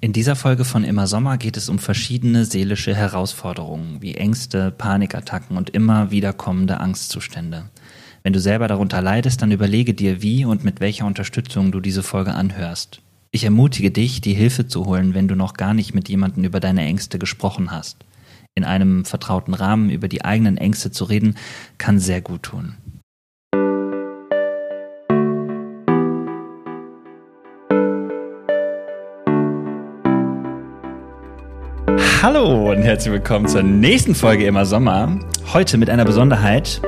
In dieser Folge von Immer Sommer geht es um verschiedene seelische Herausforderungen wie Ängste, Panikattacken und immer wiederkommende Angstzustände. Wenn du selber darunter leidest, dann überlege dir, wie und mit welcher Unterstützung du diese Folge anhörst. Ich ermutige dich, die Hilfe zu holen, wenn du noch gar nicht mit jemandem über deine Ängste gesprochen hast. In einem vertrauten Rahmen über die eigenen Ängste zu reden, kann sehr gut tun. Hallo und herzlich willkommen zur nächsten Folge Immer Sommer. Heute mit einer Besonderheit.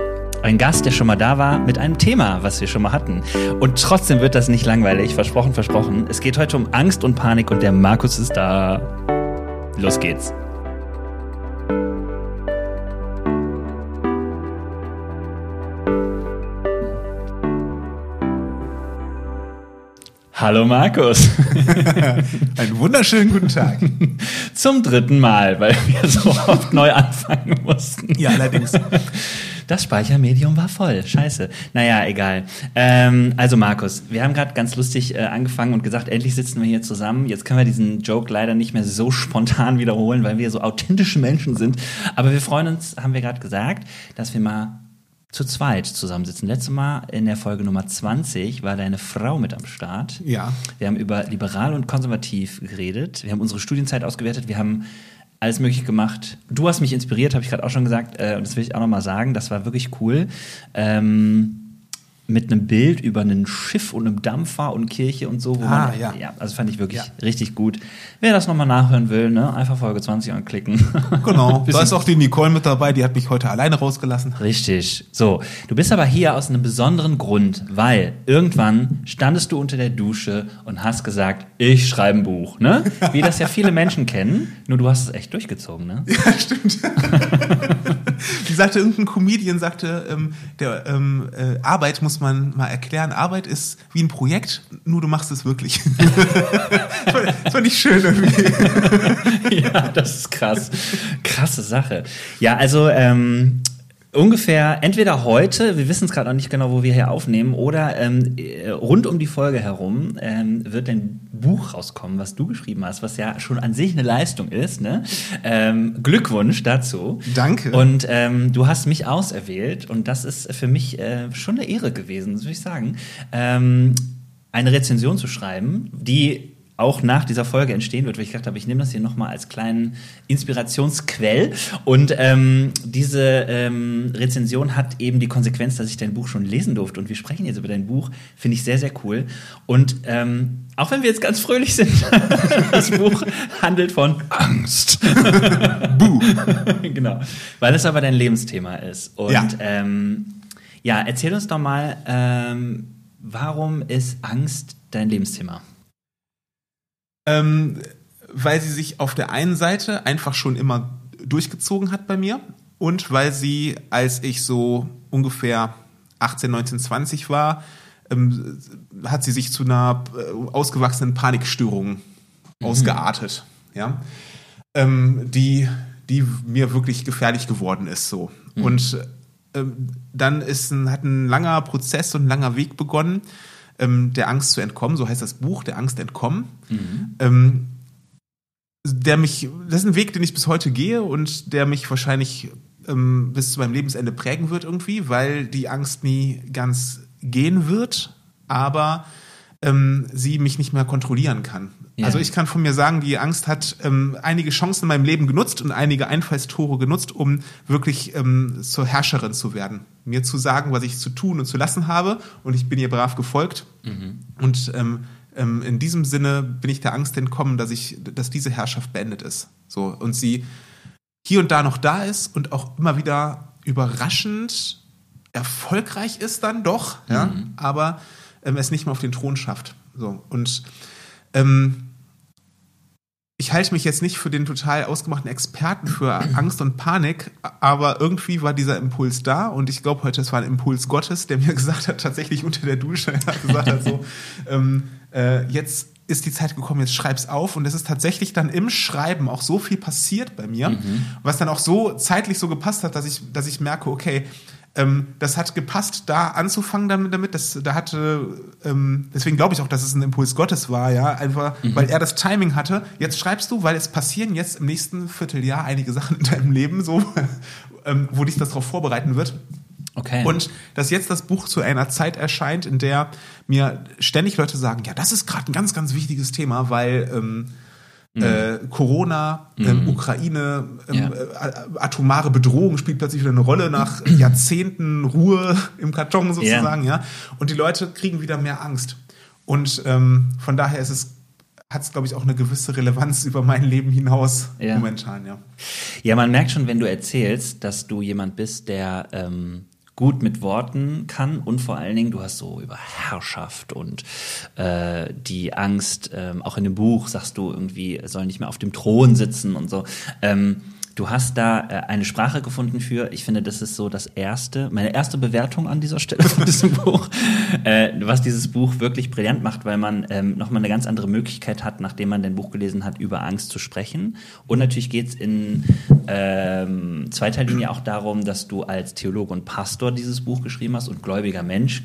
Ein Gast, der schon mal da war, mit einem Thema, was wir schon mal hatten. Und trotzdem wird das nicht langweilig. Versprochen, versprochen. Es geht heute um Angst und Panik und der Markus ist da. Los geht's. Hallo Markus. Einen wunderschönen guten Tag. Zum dritten Mal, weil wir so oft neu anfangen mussten. Ja, allerdings. Das Speichermedium war voll. Scheiße. Naja, egal. Ähm, also Markus, wir haben gerade ganz lustig äh, angefangen und gesagt, endlich sitzen wir hier zusammen. Jetzt können wir diesen Joke leider nicht mehr so spontan wiederholen, weil wir so authentische Menschen sind. Aber wir freuen uns, haben wir gerade gesagt, dass wir mal zu zweit zusammensitzen. Letztes Mal in der Folge Nummer 20 war deine Frau mit am Start. Ja. Wir haben über liberal und konservativ geredet. Wir haben unsere Studienzeit ausgewertet. Wir haben alles mögliche gemacht. Du hast mich inspiriert, habe ich gerade auch schon gesagt. Äh, und das will ich auch nochmal sagen. Das war wirklich cool. Ähm, mit einem Bild über ein Schiff und einem Dampfer und Kirche und so. Wo Ah, man, ja. ja. Also fand ich wirklich Ja. richtig gut. Wer das nochmal nachhören will, ne, einfach Folge 20 anklicken. Genau. Da ist auch die Nicole mit dabei, die hat mich heute alleine rausgelassen. Richtig. So, du bist aber hier aus einem besonderen Grund, weil irgendwann standest du unter der Dusche und hast gesagt, ich schreibe ein Buch, ne? Wie das ja viele Menschen kennen, nur du hast es echt durchgezogen, ne? Ja, stimmt. Die sagte, irgendein Comedian sagte, ähm, der ähm, äh, Arbeit muss man mal erklären. Arbeit ist wie ein Projekt, nur du machst es wirklich. das, fand, das ich schön irgendwie. ja, das ist krass. Krasse Sache. Ja, also ähm, ungefähr entweder heute, wir wissen es gerade noch nicht genau, wo wir hier aufnehmen, oder ähm, äh, rund um die Folge herum ähm, wird ein Buch rauskommen, was du geschrieben hast, was ja schon an sich eine Leistung ist. Ne? Ähm, Glückwunsch dazu. Danke. Und ähm, du hast mich auserwählt und das ist für mich äh, schon eine Ehre gewesen, das würde ich sagen, ähm, eine Rezension zu schreiben, die auch nach dieser Folge entstehen wird, weil ich gedacht habe, ich nehme das hier nochmal als kleinen Inspirationsquell. Und ähm, diese ähm, Rezension hat eben die Konsequenz, dass ich dein Buch schon lesen durfte. Und wir sprechen jetzt über dein Buch, finde ich sehr, sehr cool. Und ähm, auch wenn wir jetzt ganz fröhlich sind, das Buch handelt von Angst. Buh. genau. Weil es aber dein Lebensthema ist. Und Ja. ähm, ja, erzähl uns doch mal, ähm, warum ist Angst dein Lebensthema? Ähm, weil sie sich auf der einen Seite einfach schon immer durchgezogen hat bei mir und weil sie, als ich so ungefähr 18, 19, 20 war, ähm, hat sie sich zu einer äh, ausgewachsenen Panikstörung ausgeartet, ja, ähm, die, die mir wirklich gefährlich geworden ist so. Und ähm, dann ist ein, hat ein langer Prozess und ein langer Weg begonnen, ähm, der Angst zu entkommen, so heißt das Buch, der Angst entkommen. Ähm, der mich, das ist ein Weg, den ich bis heute gehe und der mich wahrscheinlich ähm, bis zu meinem Lebensende prägen wird irgendwie, weil die Angst nie ganz gehen wird, aber ähm, sie mich nicht mehr kontrollieren kann. Ja. Also ich kann von mir sagen, die Angst hat ähm, einige Chancen in meinem Leben genutzt und einige Einfallstore genutzt, um wirklich ähm, zur Herrscherin zu werden. Mir zu sagen, was ich zu tun und zu lassen habe und ich bin ihr brav gefolgt. Und ähm, ähm, in diesem Sinne bin ich der Angst entkommen, dass ich, dass diese Herrschaft beendet ist. So und sie hier und da noch da ist und auch immer wieder überraschend erfolgreich ist dann doch, ja, aber ähm, es nicht mehr auf den Thron schafft. So und ähm, ich halte mich jetzt nicht für den total ausgemachten Experten für Angst und Panik, aber irgendwie war dieser Impuls da und ich glaube heute, es war ein Impuls Gottes, der mir gesagt hat, tatsächlich unter der Dusche, hat gesagt hat so, ähm, äh, jetzt ist die Zeit gekommen, jetzt schreib's auf. Und es ist tatsächlich dann im Schreiben auch so viel passiert bei mir, was dann auch so zeitlich so gepasst hat, dass ich, dass ich merke, okay, ähm, das hat gepasst, da anzufangen damit. damit. Das, da hatte, ähm, deswegen glaube ich auch, dass es ein Impuls Gottes war, ja, einfach, mhm. weil er das Timing hatte. Jetzt schreibst du, weil es passieren jetzt im nächsten Vierteljahr einige Sachen in deinem Leben, so, ähm, wo dich das darauf vorbereiten wird. Okay. Und dass jetzt das Buch zu einer Zeit erscheint, in der mir ständig Leute sagen, ja, das ist gerade ein ganz, ganz wichtiges Thema, weil ähm. Äh, Corona, ähm, mhm. Ukraine, ähm, ja. äh, atomare Bedrohung spielt plötzlich wieder eine Rolle nach Jahrzehnten Ruhe im Karton sozusagen, ja. ja. Und die Leute kriegen wieder mehr Angst. Und ähm, von daher ist es hat es, glaube ich, auch eine gewisse Relevanz über mein Leben hinaus ja. momentan, ja. Ja, man merkt schon, wenn du erzählst, dass du jemand bist, der ähm, gut mit Worten kann und vor allen Dingen, du hast so über Herrschaft und äh, die Angst, ähm, auch in dem Buch sagst du irgendwie, soll nicht mehr auf dem Thron sitzen und so. Ähm, Du hast da äh, eine Sprache gefunden für, ich finde, das ist so das erste, meine erste Bewertung an dieser Stelle von diesem Buch, äh, was dieses Buch wirklich brillant macht, weil man ähm, nochmal eine ganz andere Möglichkeit hat, nachdem man dein Buch gelesen hat, über Angst zu sprechen. Und natürlich geht es in ähm, zweiter Linie auch darum, dass du als Theologe und Pastor dieses Buch geschrieben hast und gläubiger Mensch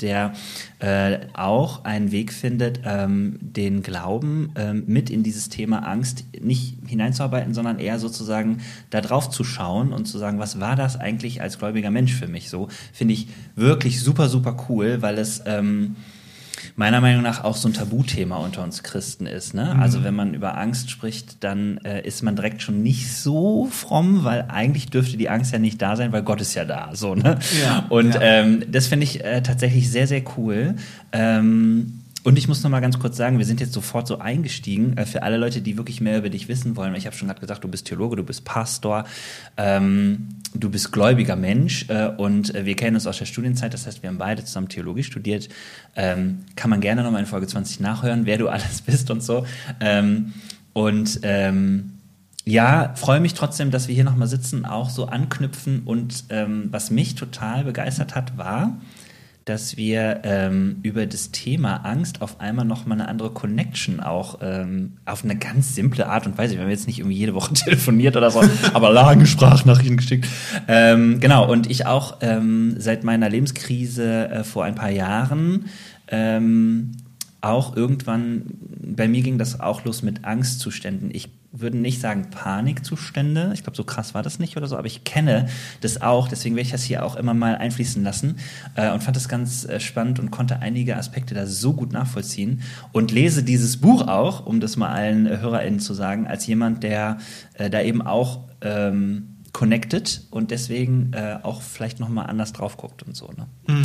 der äh, auch einen Weg findet, ähm, den Glauben ähm, mit in dieses Thema Angst nicht hineinzuarbeiten, sondern eher sozusagen da drauf zu schauen und zu sagen, was war das eigentlich als gläubiger Mensch für mich? So, finde ich wirklich super, super cool, weil es ähm, meiner Meinung nach auch so ein Tabuthema unter uns Christen ist. Ne? Mhm. Also wenn man über Angst spricht, dann äh, ist man direkt schon nicht so fromm, weil eigentlich dürfte die Angst ja nicht da sein, weil Gott ist ja da. So, ne? Ja, Und ja. Ähm, das finde ich äh, tatsächlich sehr, sehr cool. Ähm, und ich muss noch mal ganz kurz sagen, wir sind jetzt sofort so eingestiegen äh, für alle Leute, die wirklich mehr über dich wissen wollen. Ich habe schon gerade gesagt, du bist Theologe, du bist Pastor, ähm, du bist gläubiger Mensch äh, und äh, wir kennen uns aus der Studienzeit. Das heißt, wir haben beide zusammen Theologie studiert. Ähm, kann man gerne noch mal in Folge 20 nachhören, wer du alles bist und so. Ähm, und ähm, ja, freue mich trotzdem, dass wir hier noch mal sitzen, auch so anknüpfen. Und ähm, was mich total begeistert hat, war dass wir ähm, über das Thema Angst auf einmal nochmal eine andere Connection auch ähm, auf eine ganz simple Art und Weise. Wir haben jetzt nicht irgendwie jede Woche telefoniert oder so, aber lange Sprachnachrichten geschickt. Ähm, genau, und ich auch ähm, seit meiner Lebenskrise äh, vor ein paar Jahren ähm, auch irgendwann, bei mir ging das auch los mit Angstzuständen. Ich würde nicht sagen Panikzustände. Ich glaube, so krass war das nicht oder so, aber ich kenne das auch. Deswegen werde ich das hier auch immer mal einfließen lassen äh, und fand das ganz äh, spannend und konnte einige Aspekte da so gut nachvollziehen und lese dieses Buch auch, um das mal allen äh, HörerInnen zu sagen, als jemand, der äh, da eben auch ähm, connected und deswegen äh, auch vielleicht noch mal anders drauf guckt und so. Ne? Mhm.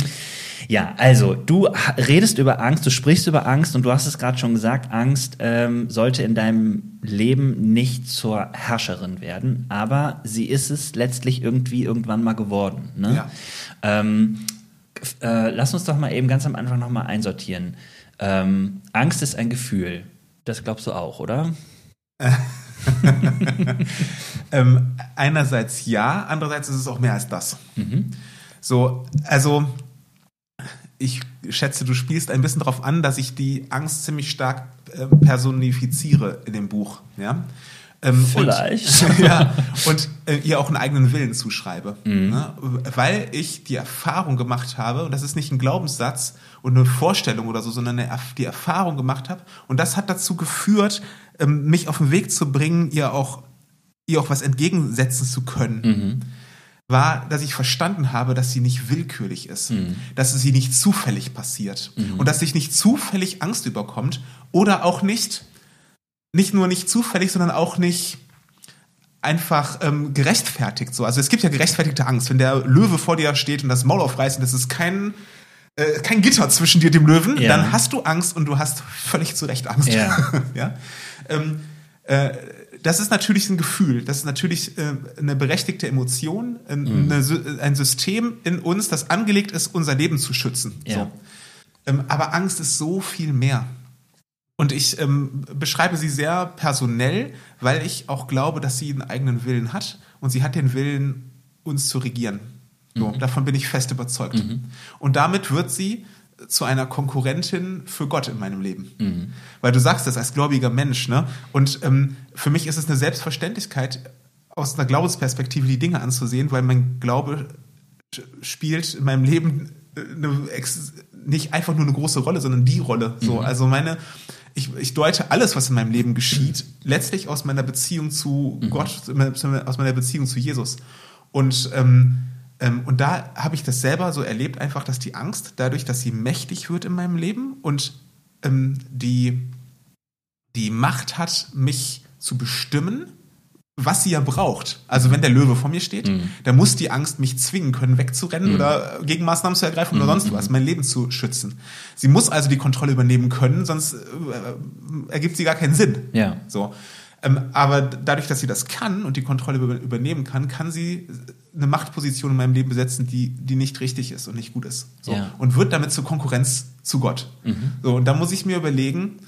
Ja, also du redest über Angst, du sprichst über Angst und du hast es gerade schon gesagt, Angst ähm, sollte in deinem Leben nicht zur Herrscherin werden, aber sie ist es letztlich irgendwie irgendwann mal geworden. Ne? Ja. Ähm, äh, lass uns doch mal eben ganz am Anfang noch mal einsortieren. Ähm, Angst ist ein Gefühl. Das glaubst du auch, oder? ähm, einerseits ja, andererseits ist es auch mehr als das. Mhm. So, also ich schätze, du spielst ein bisschen darauf an, dass ich die Angst ziemlich stark äh, personifiziere in dem Buch. Ja? Ähm, Vielleicht. Und, ja, und äh, ihr auch einen eigenen Willen zuschreibe. Mhm. Ne? Weil ich die Erfahrung gemacht habe, und das ist nicht ein Glaubenssatz und eine Vorstellung oder so, sondern eine, die Erfahrung gemacht habe. Und das hat dazu geführt, ähm, mich auf den Weg zu bringen, ihr auch, ihr auch was entgegensetzen zu können. Mhm war, dass ich verstanden habe, dass sie nicht willkürlich ist, mhm. dass sie nicht zufällig passiert mhm. und dass sich nicht zufällig Angst überkommt oder auch nicht, nicht nur nicht zufällig, sondern auch nicht einfach ähm, gerechtfertigt so. Also es gibt ja gerechtfertigte Angst, wenn der Löwe vor dir steht und das Maul aufreißt und das ist kein äh, kein Gitter zwischen dir und dem Löwen, ja. dann hast du Angst und du hast völlig zu Recht Angst. Ja. ja? Ähm, äh, das ist natürlich ein Gefühl, das ist natürlich äh, eine berechtigte Emotion, ein, mhm. eine, ein System in uns, das angelegt ist, unser Leben zu schützen. Ja. So. Ähm, aber Angst ist so viel mehr. Und ich ähm, beschreibe sie sehr personell, weil ich auch glaube, dass sie einen eigenen Willen hat und sie hat den Willen, uns zu regieren. So, mhm. Davon bin ich fest überzeugt. Mhm. Und damit wird sie zu einer Konkurrentin für Gott in meinem Leben. Mhm. Weil du sagst das als gläubiger Mensch, ne? Und ähm, für mich ist es eine Selbstverständlichkeit, aus einer Glaubensperspektive die Dinge anzusehen, weil mein Glaube spielt in meinem Leben eine, nicht einfach nur eine große Rolle, sondern die Rolle. So, mhm. also meine, ich, ich deute alles, was in meinem Leben geschieht, letztlich aus meiner Beziehung zu mhm. Gott, aus meiner Beziehung zu Jesus. Und ähm, ähm, und da habe ich das selber so erlebt, einfach, dass die Angst, dadurch, dass sie mächtig wird in meinem Leben und ähm, die, die Macht hat, mich zu bestimmen, was sie ja braucht. Also wenn der Löwe vor mir steht, mhm. dann muss die Angst mich zwingen können, wegzurennen mhm. oder Gegenmaßnahmen zu ergreifen mhm. oder sonst was, mein Leben zu schützen. Sie muss also die Kontrolle übernehmen können, sonst äh, ergibt sie gar keinen Sinn. Ja. So. Ähm, aber dadurch, dass sie das kann und die Kontrolle über, übernehmen kann, kann sie eine Machtposition in meinem Leben besetzen, die, die nicht richtig ist und nicht gut ist. So. Ja. Und wird damit zur Konkurrenz zu Gott. Mhm. So, und da muss ich mir überlegen,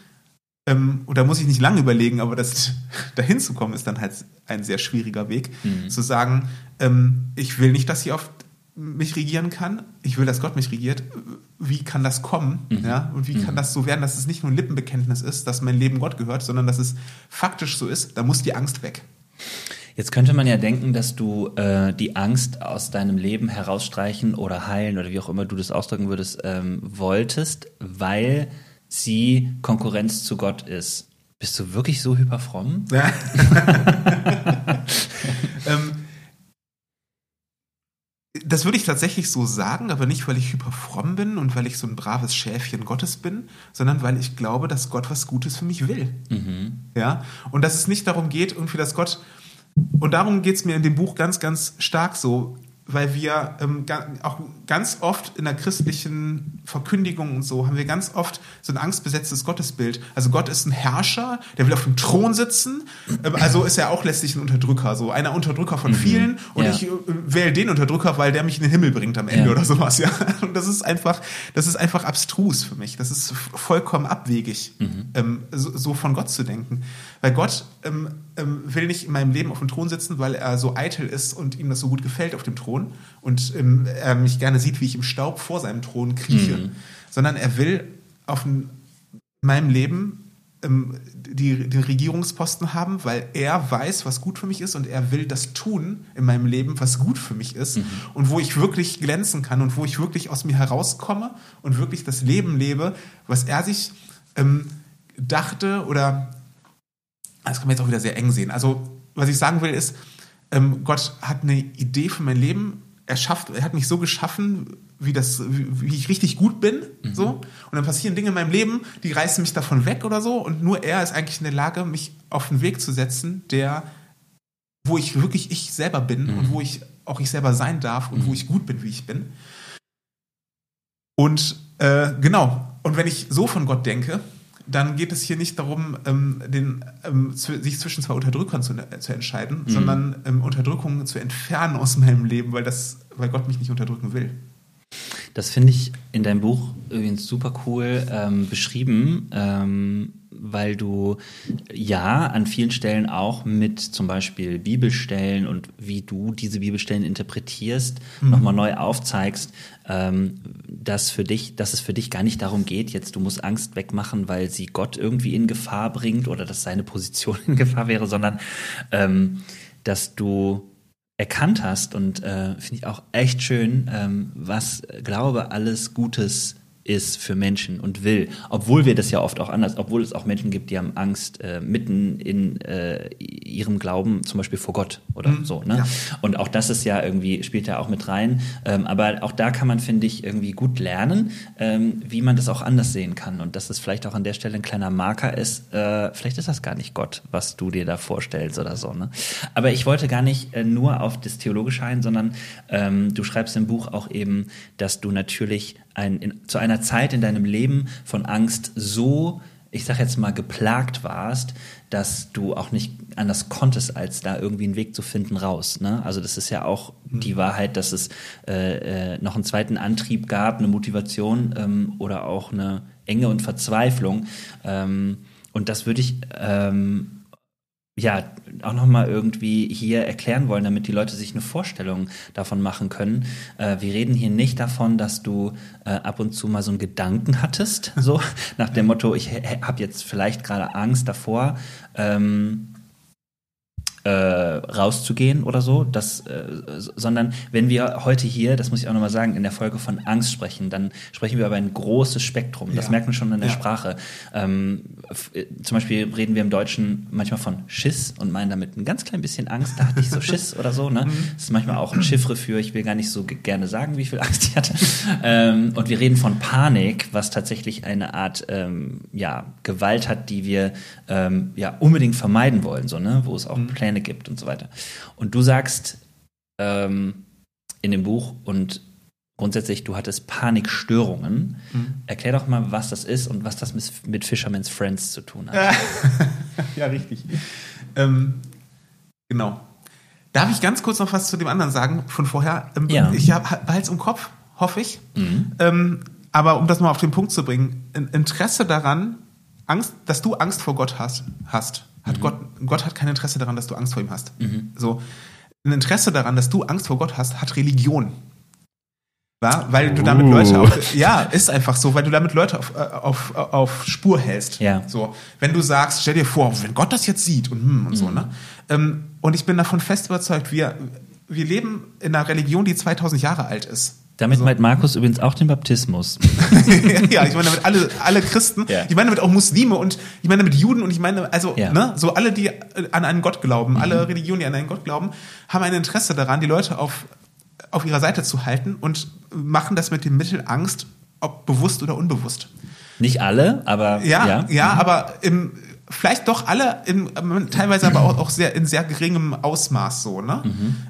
ähm, oder muss ich nicht lange überlegen, aber das dahin zu kommen, ist dann halt ein sehr schwieriger Weg, mhm. zu sagen, ähm, ich will nicht, dass sie auf mich regieren kann, ich will, dass Gott mich regiert. Wie kann das kommen? Mhm. Ja? Und wie mhm. kann das so werden, dass es nicht nur ein Lippenbekenntnis ist, dass mein Leben Gott gehört, sondern dass es faktisch so ist? Da muss die Angst weg. Jetzt könnte man ja denken, dass du äh, die Angst aus deinem Leben herausstreichen oder heilen oder wie auch immer du das ausdrücken würdest, ähm, wolltest, weil sie Konkurrenz zu Gott ist. Bist du wirklich so hyperfromm? Ja. ähm, das würde ich tatsächlich so sagen, aber nicht, weil ich hyperfromm bin und weil ich so ein braves Schäfchen Gottes bin, sondern weil ich glaube, dass Gott was Gutes für mich will. Mhm. Ja, und dass es nicht darum geht, irgendwie, dass Gott, und darum geht es mir in dem Buch ganz, ganz stark so, weil wir ähm, auch ganz oft in der christlichen Verkündigung und so haben wir ganz oft so ein angstbesetztes Gottesbild. Also Gott ist ein Herrscher, der will auf dem Thron sitzen. Ähm, also ist er auch letztlich ein Unterdrücker, so einer Unterdrücker von mhm. vielen. Und ja. ich äh, wähle den Unterdrücker, weil der mich in den Himmel bringt am Ende ja. oder sowas. Ja, und das ist einfach, das ist einfach abstrus für mich. Das ist vollkommen abwegig, mhm. ähm, so, so, von Gott zu denken, weil Gott ähm, ähm, will nicht in meinem Leben auf dem Thron sitzen, weil er so eitel ist und ihm das so gut gefällt auf dem Thron und ähm, er mich gerne sieht, wie ich im Staub vor seinem Thron krieche, mhm. sondern er will auf meinem Leben ähm, die, den Regierungsposten haben, weil er weiß, was gut für mich ist und er will das tun in meinem Leben, was gut für mich ist mhm. und wo ich wirklich glänzen kann und wo ich wirklich aus mir herauskomme und wirklich das Leben lebe, was er sich ähm, dachte oder das kann man jetzt auch wieder sehr eng sehen. Also, was ich sagen will, ist, ähm, Gott hat eine Idee für mein Leben. Er schafft, er hat mich so geschaffen, wie das, wie, wie ich richtig gut bin, mhm. so. Und dann passieren Dinge in meinem Leben, die reißen mich davon weg oder so. Und nur er ist eigentlich in der Lage, mich auf den Weg zu setzen, der, wo ich wirklich ich selber bin mhm. und wo ich auch ich selber sein darf und mhm. wo ich gut bin, wie ich bin. Und äh, genau. Und wenn ich so von Gott denke, dann geht es hier nicht darum, ähm, den, ähm, zu, sich zwischen zwei Unterdrückern zu, äh, zu entscheiden, mhm. sondern ähm, Unterdrückung zu entfernen aus meinem Leben, weil, das, weil Gott mich nicht unterdrücken will. Das finde ich in deinem Buch übrigens super cool ähm, beschrieben, ähm, weil du ja an vielen Stellen auch mit zum Beispiel Bibelstellen und wie du diese Bibelstellen interpretierst, mhm. nochmal neu aufzeigst, ähm, dass für dich, dass es für dich gar nicht darum geht, jetzt du musst Angst wegmachen, weil sie Gott irgendwie in Gefahr bringt oder dass seine Position in Gefahr wäre, sondern ähm, dass du erkannt hast und äh, finde ich auch echt schön, ähm, was Glaube alles Gutes ist für Menschen und will, obwohl wir das ja oft auch anders, obwohl es auch Menschen gibt, die haben Angst äh, mitten in äh, ihrem Glauben, zum Beispiel vor Gott oder mhm, so. Ne? Ja. Und auch das ist ja irgendwie, spielt ja auch mit rein. Ähm, aber auch da kann man, finde ich, irgendwie gut lernen, ähm, wie man das auch anders sehen kann. Und dass es vielleicht auch an der Stelle ein kleiner Marker ist, äh, vielleicht ist das gar nicht Gott, was du dir da vorstellst oder so. Ne? Aber ich wollte gar nicht äh, nur auf das Theologische ein, sondern ähm, du schreibst im Buch auch eben, dass du natürlich ein, in, zu einer Zeit in deinem Leben von Angst so, ich sag jetzt mal, geplagt warst, dass du auch nicht anders konntest, als da irgendwie einen Weg zu finden raus. Ne? Also das ist ja auch mhm. die Wahrheit, dass es äh, äh, noch einen zweiten Antrieb gab, eine Motivation ähm, oder auch eine Enge und Verzweiflung. Ähm, und das würde ich ähm, ja auch noch mal irgendwie hier erklären wollen, damit die Leute sich eine Vorstellung davon machen können. Äh, wir reden hier nicht davon, dass du äh, ab und zu mal so einen Gedanken hattest, so nach dem Motto, ich habe jetzt vielleicht gerade Angst davor. Ähm, äh, rauszugehen oder so, das, äh, sondern wenn wir heute hier, das muss ich auch nochmal sagen, in der Folge von Angst sprechen, dann sprechen wir über ein großes Spektrum. Das Ja. merkt man schon in der Ja. Sprache. Ähm, äh, zum Beispiel reden wir im Deutschen manchmal von Schiss und meinen damit ein ganz klein bisschen Angst. Da hatte ich so Schiss oder so. Ne? Das ist manchmal auch ein Chiffre für, ich will gar nicht so ge- gerne sagen, wie viel Angst ich hatte. ähm, und wir reden von Panik, was tatsächlich eine Art ähm, ja, Gewalt hat, die wir ähm, ja, unbedingt vermeiden wollen, so, ne? wo es auch Pläne gibt und so weiter. Und du sagst ähm, in dem Buch und grundsätzlich, du hattest Panikstörungen. Erklär doch mal, was das ist und was das mit, Fisherman's Friends zu tun hat. ja, richtig. Ähm, genau. Darf ich ganz kurz noch was zu dem anderen sagen von vorher? Ähm, Ja. Ich habe Hals im Kopf, hoffe ich. Ähm, aber um das mal auf den Punkt zu bringen, Interesse daran, Angst, dass du Angst vor Gott hast, hast hat Gott, Gott hat kein Interesse daran, dass du Angst vor ihm hast. So, ein Interesse daran, dass du Angst vor Gott hast, hat Religion. Ja, weil du damit Uh. Leute auf, ja, ist einfach so, weil du damit Leute auf, äh, auf, auf Spur hältst. Ja. So, wenn du sagst, stell dir vor, wenn Gott das jetzt sieht und, hm, und Mhm. so, ne? Ähm, und ich bin davon fest überzeugt, wir, wir leben in einer Religion, die 2000 Jahre alt ist. Damit meint Markus übrigens auch den Baptismus. ja, ich meine damit alle, alle Christen, Ja. ich meine damit auch Muslime und ich meine damit Juden und ich meine, also, Ja. ne, so alle, die an einen Gott glauben, alle Religionen, die an einen Gott glauben, haben ein Interesse daran, die Leute auf, auf ihrer Seite zu halten und machen das mit dem Mittel Angst, ob bewusst oder unbewusst. Nicht alle, aber Ja, ja. ja, aber im, vielleicht doch alle, im, ähm, teilweise aber auch, auch sehr, in sehr geringem Ausmaß so. Ne?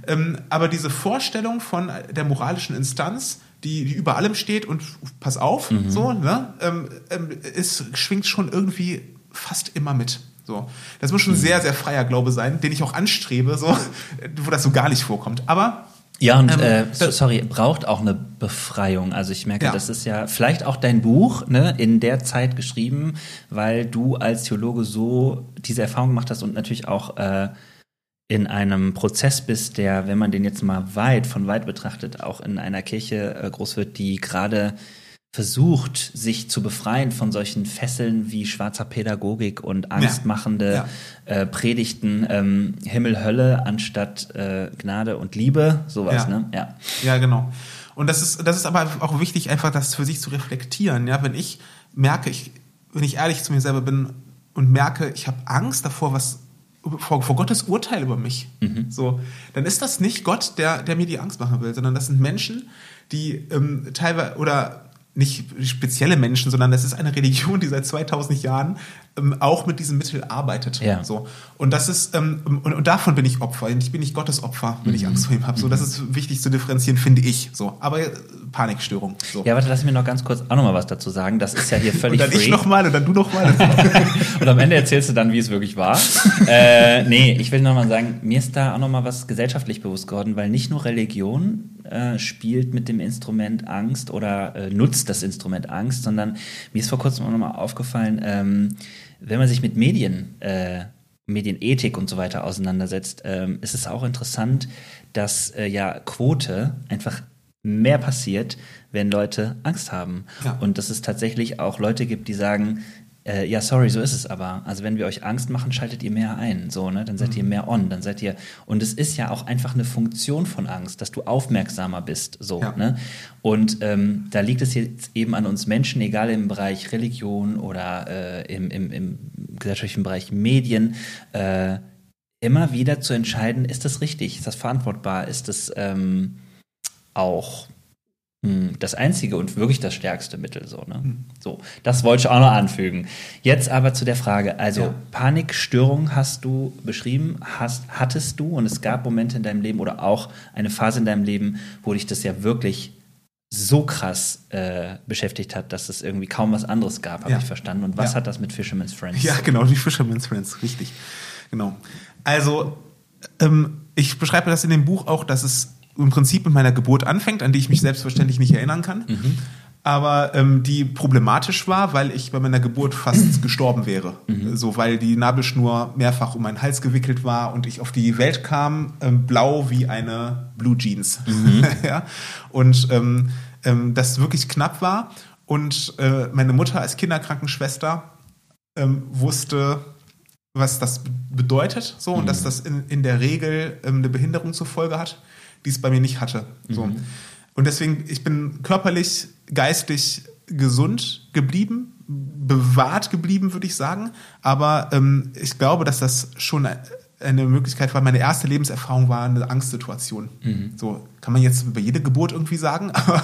Ähm, aber diese Vorstellung von der moralischen Instanz, die, die über allem steht und pass auf, so, ne? ähm, ähm, es schwingt schon irgendwie fast immer mit. So. Das muss schon ein sehr, sehr freier Glaube sein, den ich auch anstrebe, so, wo das so gar nicht vorkommt. Aber Ja, und Ähm, äh, sorry, braucht auch eine Befreiung. Also ich merke, Ja. das ist ja vielleicht auch dein Buch ne, in der Zeit geschrieben, weil du als Theologe so diese Erfahrung gemacht hast und natürlich auch äh, in einem Prozess bist, der, wenn man den jetzt mal weit, von weit betrachtet, auch in einer Kirche äh, groß wird, die gerade versucht, sich zu befreien von solchen Fesseln wie schwarzer Pädagogik und angstmachende Ja. Äh, Predigten, ähm, Himmel, Hölle anstatt äh, Gnade und Liebe, sowas, Ja. ne? Ja. Ja, genau. Und das ist, das ist aber auch wichtig, einfach das für sich zu reflektieren. Ja, wenn ich merke, ich, wenn ich ehrlich zu mir selber bin und merke, ich habe Angst davor, was vor, vor Gottes Urteil über mich, so, dann ist das nicht Gott, der, der mir die Angst machen will, sondern das sind Menschen, die ähm, teilweise oder nicht spezielle Menschen, sondern das ist eine Religion, die seit 2000 Jahren ähm, auch mit diesem Mittel arbeitet. Ja. So. Und das ist, ähm, und, und davon bin ich Opfer. Und ich bin nicht Gottes Opfer, wenn Mhm. ich Angst vor ihm habe. So, das ist wichtig zu differenzieren, finde ich. So. Aber äh, Panikstörung. So. Ja, warte, lass mich noch ganz kurz auch noch mal was dazu sagen. Das ist ja hier und völlig dann free. ich nochmal und dann du nochmal. Und am Ende erzählst du dann, wie es wirklich war. äh, nee, ich will noch mal sagen, mir ist da auch noch mal was gesellschaftlich bewusst geworden, weil nicht nur Religion äh, spielt mit dem Instrument Angst oder äh, nutzt das Instrument Angst, sondern mir ist vor kurzem auch noch mal aufgefallen, ähm, wenn man sich mit Medien, äh, Medienethik und so weiter auseinandersetzt, ähm, ist es auch interessant, dass äh, ja Quote einfach mehr passiert, wenn Leute Angst haben. Ja. Und dass es tatsächlich auch Leute gibt, die sagen, äh, ja, sorry, so ist es aber. Also wenn wir euch Angst machen, schaltet ihr mehr ein, so, ne? Dann seid ihr mehr on, dann seid ihr. Und es ist ja auch einfach eine Funktion von Angst, dass du aufmerksamer bist, so, Ja. ne? Und ähm, da liegt es jetzt eben an uns Menschen, egal im Bereich Religion oder äh, im, im, im gesellschaftlichen Bereich Medien, äh, immer wieder zu entscheiden, ist das richtig, ist das verantwortbar, ist das ähm, auch das einzige und wirklich das stärkste Mittel. So, ne? so, das wollte ich auch noch anfügen. Jetzt aber zu der Frage, also Ja. Panikstörung hast du beschrieben, hast, hattest du und es gab Momente in deinem Leben oder auch eine Phase in deinem Leben, wo dich das ja wirklich so krass äh, beschäftigt hat, dass es irgendwie kaum was anderes gab, habe Ja. ich verstanden. Und was Ja. hat das mit Fisherman's Friends? Ja, genau, die Fisherman's Friends, richtig. Genau. Also, ähm, ich beschreibe das in dem Buch auch, dass es im Prinzip mit meiner Geburt anfängt, an die ich mich selbstverständlich nicht erinnern kann. Aber ähm, die problematisch war, weil ich bei meiner Geburt fast gestorben wäre. So, weil die Nabelschnur mehrfach um meinen Hals gewickelt war und ich auf die Welt kam, ähm, blau wie eine Blue Jeans. ja? Und ähm, ähm, das wirklich knapp war. Und äh, meine Mutter als Kinderkrankenschwester ähm, wusste, was das bedeutet, so, und dass das in, in der Regel ähm, eine Behinderung zur Folge hat, die es bei mir nicht hatte. So. Und deswegen, ich bin körperlich, geistig gesund geblieben, bewahrt geblieben, würde ich sagen. Aber ähm, ich glaube, dass das schon eine Möglichkeit war. Meine erste Lebenserfahrung war eine Angstsituation. So kann man jetzt über jede Geburt irgendwie sagen, aber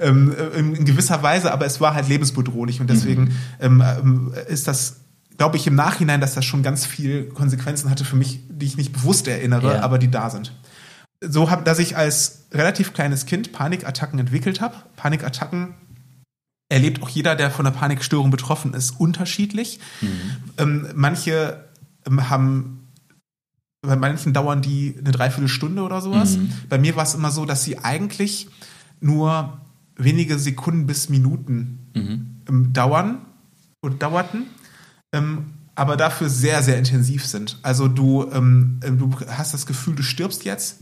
ähm, in, gewisser Weise. Aber es war halt lebensbedrohlich und deswegen ähm, ähm, ist das glaube ich im Nachhinein, dass das schon ganz viel Konsequenzen hatte für mich, die ich nicht bewusst erinnere, Ja. aber die da sind. So habe, dass ich als relativ kleines Kind Panikattacken entwickelt habe. Panikattacken erlebt auch jeder, der von einer Panikstörung betroffen ist, unterschiedlich. Ähm, manche ähm, haben, bei manchen dauern die eine Dreiviertelstunde oder sowas. Bei mir war es immer so, dass sie eigentlich nur wenige Sekunden bis Minuten ähm, dauern und dauerten, ähm, aber dafür sehr, sehr intensiv sind. Also du, ähm, ähm, du hast das Gefühl, du stirbst jetzt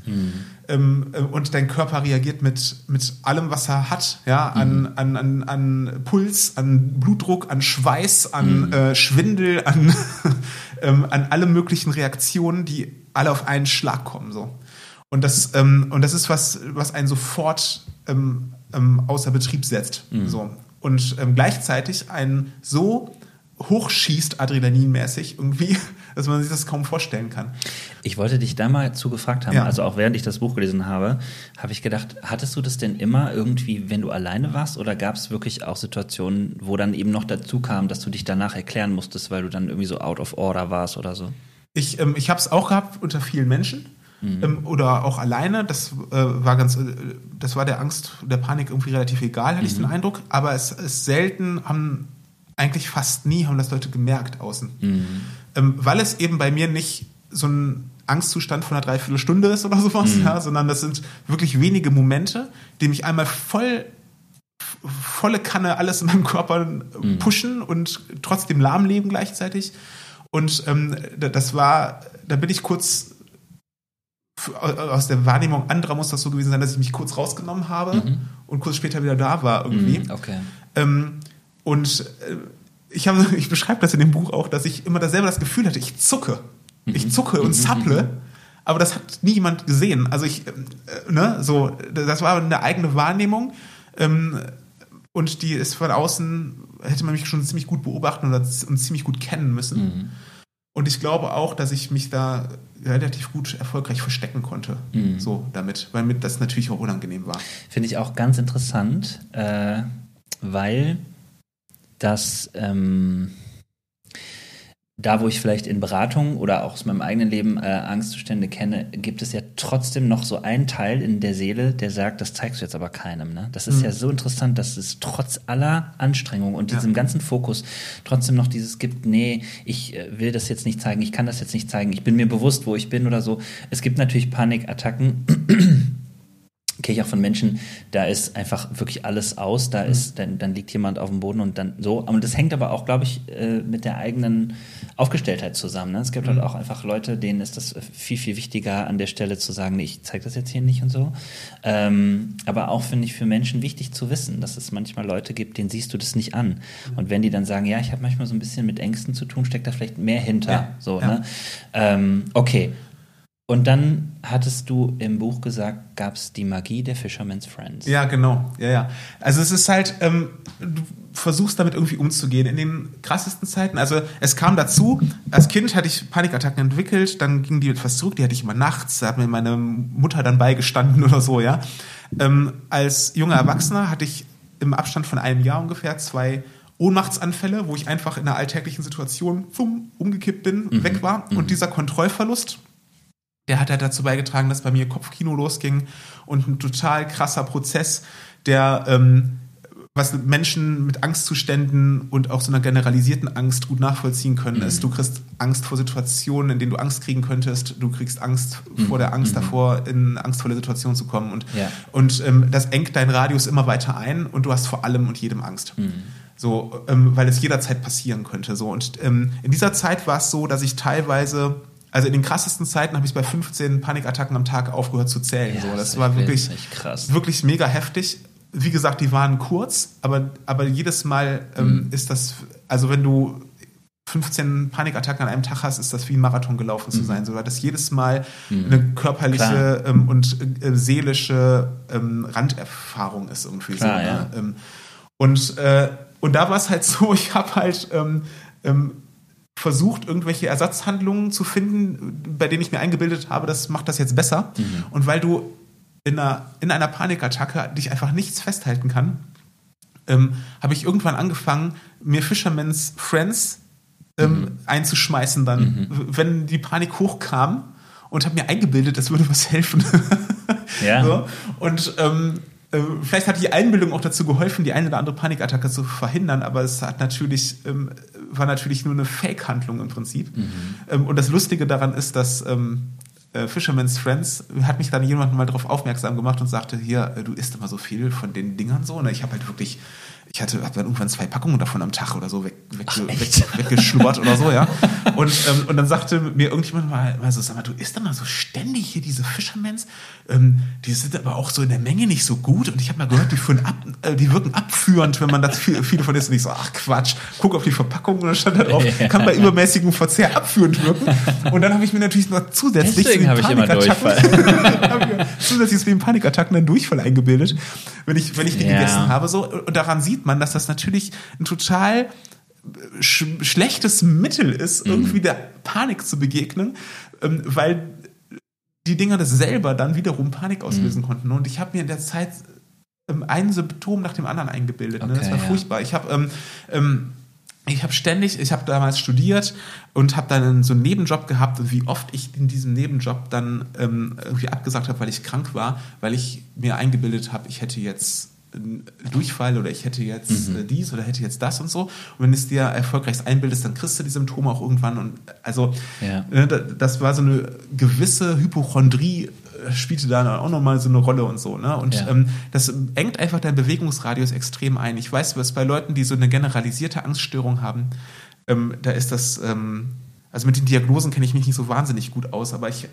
ähm, äh, und dein Körper reagiert mit, mit allem, was er hat, ja, an, an, an, an Puls, an Blutdruck, an Schweiß, an äh, Schwindel, an, ähm, an alle möglichen Reaktionen, die alle auf einen Schlag kommen. So. Und das, ähm, und das ist was, was einen sofort ähm, ähm, außer Betrieb setzt. So. Und ähm, gleichzeitig einen so hochschießt, adrenalinmäßig irgendwie, dass man sich das kaum vorstellen kann. Ich wollte dich da mal zu gefragt haben, Ja. also auch während ich das Buch gelesen habe, habe ich gedacht, hattest du das denn immer irgendwie, wenn du alleine warst, oder gab es wirklich auch Situationen, wo dann eben noch dazu kam, dass du dich danach erklären musstest, weil du dann irgendwie so out of order warst oder so? Ich, ähm, ich habe es auch gehabt unter vielen Menschen ähm, oder auch alleine. Das äh, war ganz, äh, das war der Angst, der Panik irgendwie relativ egal, hatte ich den Eindruck. Aber es ist selten, haben eigentlich fast nie haben das Leute gemerkt außen, ähm, weil es eben bei mir nicht so ein Angstzustand von einer Dreiviertelstunde ist oder sowas, ja, sondern das sind wirklich wenige Momente, die mich einmal voll volle Kanne alles in meinem Körper äh, pushen und trotzdem lahmleben gleichzeitig. Und ähm, da- das war, da bin ich kurz aus der Wahrnehmung anderer muss das so gewesen sein, dass ich mich kurz rausgenommen habe und kurz später wieder da war irgendwie. Mhm, Okay. Ähm, und äh, ich, habe, ich beschreibe das in dem Buch auch, dass ich immer selber das Gefühl hatte, ich zucke. Ich zucke und zapple, aber das hat nie jemand gesehen. Also ich, äh, ne, so, das war eine eigene Wahrnehmung. Ähm, und die ist von außen, hätte man mich schon ziemlich gut beobachten oder und ziemlich gut kennen müssen. Und ich glaube auch, dass ich mich da relativ gut erfolgreich verstecken konnte. So damit, weil mir das natürlich auch unangenehm war. Finde ich auch ganz interessant, äh, weil das ähm, da, wo ich vielleicht in Beratung oder auch aus meinem eigenen Leben äh, Angstzustände kenne, gibt es ja trotzdem noch so einen Teil in der Seele, der sagt, das zeigst du jetzt aber keinem. Ne? Das ist ja so interessant, dass es trotz aller Anstrengung und Ja. diesem ganzen Fokus trotzdem noch dieses gibt, nee, ich äh, will das jetzt nicht zeigen, ich kann das jetzt nicht zeigen, ich bin mir bewusst, wo ich bin oder so. Es gibt natürlich Panikattacken, kenne ich auch von Menschen, da ist einfach wirklich alles aus, da ist, dann, dann liegt jemand auf dem Boden und dann so. Und das hängt aber auch, glaube ich, äh, mit der eigenen Aufgestelltheit zusammen. Ne? Es gibt halt auch einfach Leute, denen ist das viel, viel wichtiger, an der Stelle zu sagen, nee, ich zeige das jetzt hier nicht und so. Ähm, aber auch finde ich für Menschen wichtig zu wissen, dass es manchmal Leute gibt, denen siehst du das nicht an. Und wenn die dann sagen, ja, ich habe manchmal so ein bisschen mit Ängsten zu tun, steckt da vielleicht mehr hinter. Ja, So, ja. ne? Ähm, okay. Und dann hattest du im Buch gesagt, gab es die Magie der Fisherman's Friends. Ja, genau. Ja, ja. Also es ist halt, ähm, du versuchst damit irgendwie umzugehen in den krassesten Zeiten. Also es kam dazu, als Kind hatte ich Panikattacken entwickelt, dann ging die etwas zurück, die hatte ich immer nachts, da hat mir meine Mutter dann beigestanden oder so, ja. Ähm, als junger Erwachsener hatte ich im Abstand von einem Jahr ungefähr zwei Ohnmachtsanfälle, wo ich einfach in einer alltäglichen Situation fumm, umgekippt bin, weg war. Und dieser Kontrollverlust, der hat halt dazu beigetragen, dass bei mir Kopfkino losging und ein total krasser Prozess, der ähm, was Menschen mit Angstzuständen und auch so einer generalisierten Angst gut nachvollziehen können, ist, du kriegst Angst vor Situationen, in denen du Angst kriegen könntest, du kriegst Angst vor der Angst davor, in eine angstvolle Situation zu kommen und, Ja. und ähm, das engt deinen Radius immer weiter ein und du hast vor allem und jedem Angst. So, ähm, weil es jederzeit passieren könnte. So. Und ähm, in dieser Zeit war es so, dass ich teilweise, also in den krassesten Zeiten habe ich bei 15 Panikattacken am Tag aufgehört zu zählen. Ja, so. das war wirklich, wirklich mega heftig. Wie gesagt, die waren kurz, aber, aber jedes Mal ähm, Mhm. ist das, also wenn du 15 Panikattacken an einem Tag hast, ist das wie ein Marathon gelaufen zu Mhm. sein. So, weil das jedes Mal eine körperliche ähm, und äh, seelische ähm, Randerfahrung ist irgendwie Klar, so. ja. Ne? Und, äh, und da war es halt so, ich habe halt ähm, ähm, versucht, irgendwelche Ersatzhandlungen zu finden, bei denen ich mir eingebildet habe, das macht das jetzt besser. Mhm. Und weil du in einer, in einer Panikattacke dich einfach nichts festhalten kann, ähm, habe ich irgendwann angefangen, mir Fisherman's Friends ähm, Mhm. einzuschmeißen dann, w- wenn die Panik hochkam und habe mir eingebildet, das würde was helfen. Ja. so. Und ähm, äh, vielleicht hat die Einbildung auch dazu geholfen, die eine oder andere Panikattacke zu verhindern, aber es hat natürlich, ähm, war natürlich nur eine Fake-Handlung im Prinzip. Mhm. Ähm, und das Lustige daran ist, dass ähm, äh, Fisherman's Friends hat mich dann jemand mal darauf aufmerksam gemacht und sagte, hier, äh, du isst immer so viel von den Dingern so. Ne? Ich habe halt wirklich, ich hatte hab dann irgendwann zwei Packungen davon am Tag oder so weg, weg, weg, weggeschlubbert oder so, ja. Und, ähm, und dann sagte mir irgendjemand mal, mal so, sag mal, du isst immer so ständig hier diese Fishermans, ähm, die sind aber auch so in der Menge nicht so gut. Und ich habe mal gehört, die, führen ab, äh, die wirken abführend, wenn man das viel, viele von isst. Und ich so, ach Quatsch, guck auf die Verpackung und dann stand da drauf, kann bei übermäßigem Verzehr abführend wirken. Und dann habe ich mir natürlich noch zusätzlich Deswegen zu den habe ich immer Panikattacken- zusätzlich zu den Panikattacken einen Durchfall eingebildet, wenn ich, wenn ich die Ja. gegessen habe. So. Und daran sieht man, dass das natürlich ein total sch schlechtes Mittel ist, irgendwie der Panik zu begegnen, ähm, weil die Dinger das selber dann wiederum Panik auslösen konnten. Und ich habe mir in der Zeit ähm, ein Symptom nach dem anderen eingebildet. ne? Das Okay, war ja. furchtbar. Ich habe ähm, ähm, ich habe ständig, ich habe damals studiert und habe dann so einen Nebenjob gehabt und wie oft ich in diesem Nebenjob dann ähm, irgendwie abgesagt habe, weil ich krank war, weil ich mir eingebildet habe, ich hätte jetzt Durchfall oder ich hätte jetzt Mhm. äh, dies oder hätte jetzt das und so. Und wenn es dir erfolgreich einbildest, dann kriegst du die Symptome auch irgendwann. Und also Ja. äh, da- das war so eine gewisse Hypochondrie äh, spielte da auch nochmal so eine Rolle und so. Ne? Und Ja. ähm, das engt einfach deinen Bewegungsradius extrem ein. Ich weiß, was bei Leuten, die so eine generalisierte Angststörung haben, ähm, da ist das, ähm, also mit den Diagnosen kenne ich mich nicht so wahnsinnig gut aus, aber ich äh,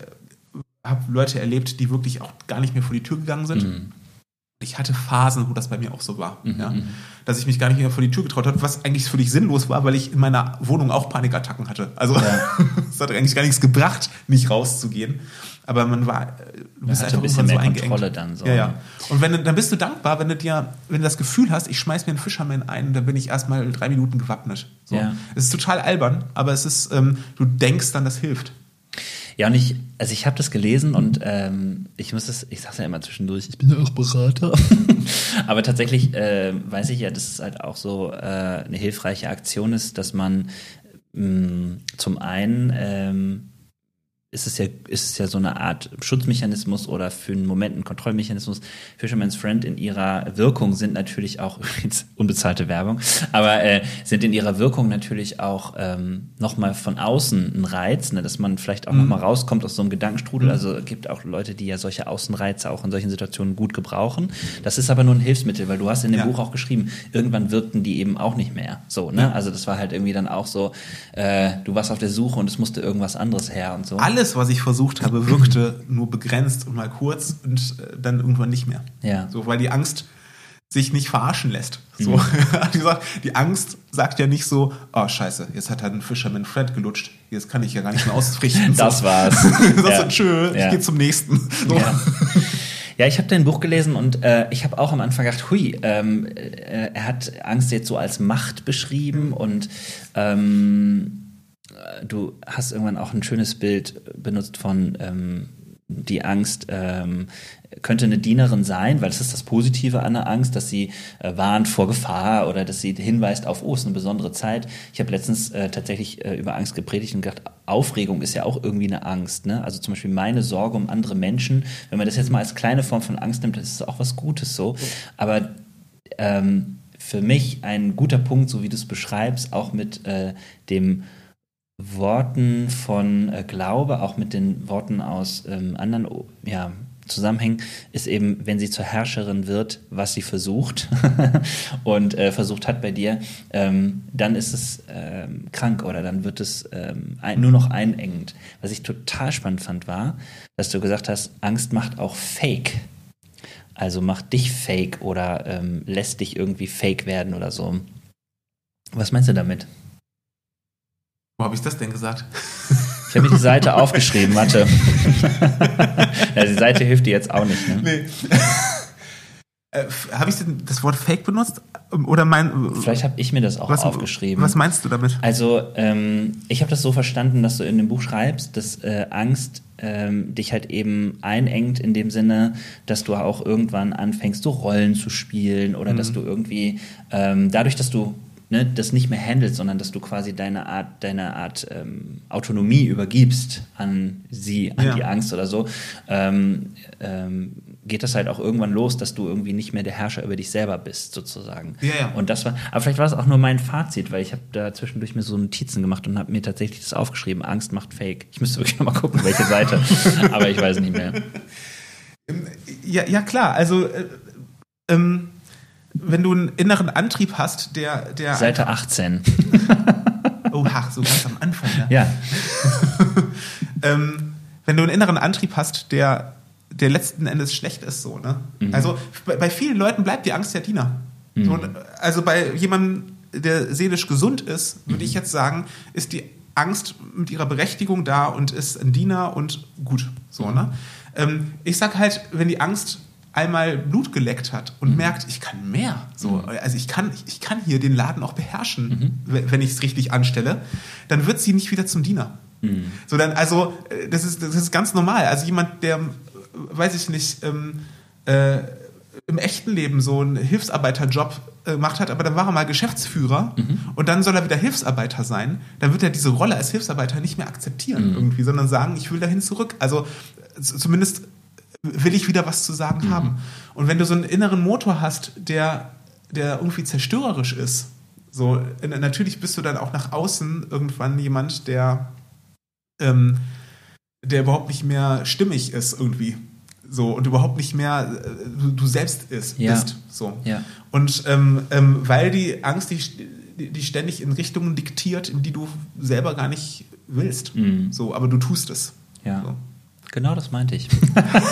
habe Leute erlebt, die wirklich auch gar nicht mehr vor die Tür gegangen sind. Mhm. Ich hatte Phasen, wo das bei mir auch so war. Mhm, ja? mhm. Dass ich mich gar nicht mehr vor die Tür getraut habe, was eigentlich völlig sinnlos war, weil ich in meiner Wohnung auch Panikattacken hatte. Also es hat eigentlich gar nichts gebracht, nicht rauszugehen. Aber man war, äh, du bist einfach ein bisschen irgendwann so mehr eingeengt. Kontrolle dann so, Ja, ja. ne? Und wenn, du- dann bist du dankbar, wenn du dir, wenn du das Gefühl hast, ich schmeiß mir einen Fisherman ein, dann bin ich erstmal drei Minuten gewappnet. So. Ja. Es ist total albern, aber es ist, ähm, du denkst dann, das hilft. Ja, und ich, also ich habe das gelesen und ähm, ich muss es, ich sag's ja immer zwischendurch, ich bin ja auch Berater. Aber tatsächlich äh, weiß ich ja, dass es halt auch so äh, eine hilfreiche Aktion ist, dass man mh, zum einen ähm, ist es ja, ist es ja so eine Art Schutzmechanismus oder für einen Moment ein Kontrollmechanismus. Fisherman's Friend in ihrer Wirkung sind natürlich auch, übrigens unbezahlte Werbung, aber äh, sind in ihrer Wirkung natürlich auch ähm, nochmal von außen ein Reiz, ne, dass man vielleicht auch nochmal rauskommt aus so einem Gedankenstrudel. Also es gibt auch Leute, die ja solche Außenreize auch in solchen Situationen gut gebrauchen. Das ist aber nur ein Hilfsmittel, weil du hast in dem Ja. Buch auch geschrieben, irgendwann wirkten die eben auch nicht mehr. So, ne? Also das war halt irgendwie dann auch so, äh, du warst auf der Suche und es musste irgendwas anderes her und so. Alles, was ich versucht habe, wirkte nur begrenzt und mal kurz und äh, dann irgendwann nicht mehr. Ja. So, weil die Angst sich nicht verarschen lässt. So, die, sagt, die Angst sagt ja nicht so, oh scheiße, jetzt hat er einen Fisherman Fred gelutscht, jetzt kann ich ja gar nicht mehr ausrichten. Das so. war's. das Ja. ist tschö, Ja. ich gehe zum nächsten. So. Ja. Ja, ich habe dein Buch gelesen und äh, ich habe auch am Anfang gedacht, hui, ähm, äh, er hat Angst jetzt so als Macht beschrieben und ähm, äh, du hast irgendwann auch ein schönes Bild benutzt von ähm, die Angst ähm, könnte eine Dienerin sein, weil das ist das Positive an der Angst, dass sie äh, warnt vor Gefahr oder dass sie hinweist auf, oh, es ist eine besondere Zeit. Ich habe letztens äh, tatsächlich äh, über Angst gepredigt und gedacht, Aufregung ist ja auch irgendwie eine Angst. Ne? Also zum Beispiel meine Sorge um andere Menschen, wenn man das jetzt mal als kleine Form von Angst nimmt, das ist auch was Gutes so. Aber ähm, für mich ein guter Punkt, so wie du es beschreibst, auch mit äh, dem Worten von äh, Glaube, auch mit den Worten aus ähm, anderen ja, Zusammenhängen, ist eben, wenn sie zur Herrscherin wird, was sie versucht und äh, versucht hat bei dir, ähm, dann ist es ähm, krank oder dann wird es ähm, ein, nur noch einengend. Was ich total spannend fand, war, dass du gesagt hast, Angst macht auch Fake. Also macht dich fake oder ähm, lässt dich irgendwie fake werden oder so. Was meinst du damit? Wo habe ich das denn gesagt? Ich habe mir die Seite aufgeschrieben, warte. ja, die Seite hilft dir jetzt auch nicht, ne? Nee. Äh, habe ich das Wort Fake benutzt? Oder mein. Vielleicht habe ich mir das auch was, aufgeschrieben. Was meinst du damit? Also, ähm, ich habe das so verstanden, dass du in dem Buch schreibst, dass äh, Angst ähm, dich halt eben einengt in dem Sinne, dass du auch irgendwann anfängst, so Rollen zu spielen oder mhm. dass du irgendwie ähm, dadurch, dass du ne, das nicht mehr handelst, sondern dass du quasi deine Art, deine Art ähm, Autonomie übergibst an sie, an ja. die Angst oder so, ähm, ähm, geht das halt auch irgendwann los, dass du irgendwie nicht mehr der Herrscher über dich selber bist, sozusagen. Ja, ja. Und das war, aber vielleicht war es auch nur mein Fazit, weil ich habe da zwischendurch mir so Notizen gemacht und habe mir tatsächlich das aufgeschrieben, Angst macht Fake. Ich müsste wirklich noch mal gucken, welche Seite, aber ich weiß nicht mehr. Ja, ja klar, also äh, ähm, wenn du einen inneren Antrieb hast, der. der Seite 18. Oha, so ganz am Anfang. Ne? Ja. ähm, wenn du einen inneren Antrieb hast, der, der letzten Endes schlecht ist, so, ne? Mhm. Also bei, bei, vielen Leuten bleibt die Angst ja Diener. Mhm. So, also bei jemandem, der seelisch gesund ist, würde mhm. ich jetzt sagen, ist die Angst mit ihrer Berechtigung da und ist ein Diener und gut. So, mhm. ne? Ähm, ich sag halt, wenn die Angst einmal Blut geleckt hat und mhm. merkt, ich kann mehr. So, mhm. also ich kann, ich kann hier den Laden auch beherrschen, mhm. wenn ich es richtig anstelle, dann wird sie nicht wieder zum Diener. Mhm. So dann, also äh, das ist, das ist ganz normal. Also jemand, der, weiß ich nicht, ähm, äh, im echten Leben so einen Hilfsarbeiterjob äh, gemacht hat, aber dann war er mal Geschäftsführer mhm. und dann soll er wieder Hilfsarbeiter sein, dann wird er diese Rolle als Hilfsarbeiter nicht mehr akzeptieren mhm. irgendwie, sondern sagen, ich will dahin zurück. Also zumindest will ich wieder was zu sagen mhm. haben. Und wenn du so einen inneren Motor hast, der, der irgendwie zerstörerisch ist, so, natürlich bist du dann auch nach außen irgendwann jemand, der, ähm, der überhaupt nicht mehr stimmig ist irgendwie. So, und überhaupt nicht mehr äh, du, du selbst ist, ja. bist. So. Ja. Und ähm, ähm, weil die Angst dich die, die ständig in Richtungen diktiert, in die du selber gar nicht willst. Mhm. So, aber du tust es. Ja. So. Genau das meinte ich.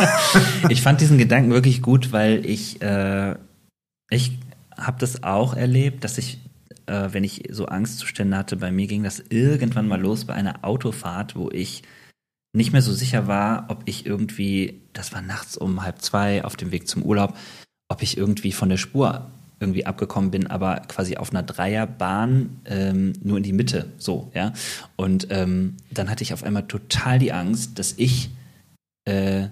ich fand diesen Gedanken wirklich gut, weil ich, äh, ich habe das auch erlebt, dass ich, äh, wenn ich so Angstzustände hatte, bei mir ging das irgendwann mal los bei einer Autofahrt, wo ich nicht mehr so sicher war, ob ich irgendwie, das war nachts um halb zwei auf dem Weg zum Urlaub, ob ich irgendwie von der Spur irgendwie abgekommen bin, aber quasi auf einer Dreierbahn ähm, nur in die Mitte, so, ja. Und ähm, dann hatte ich auf einmal total die Angst, dass ich äh,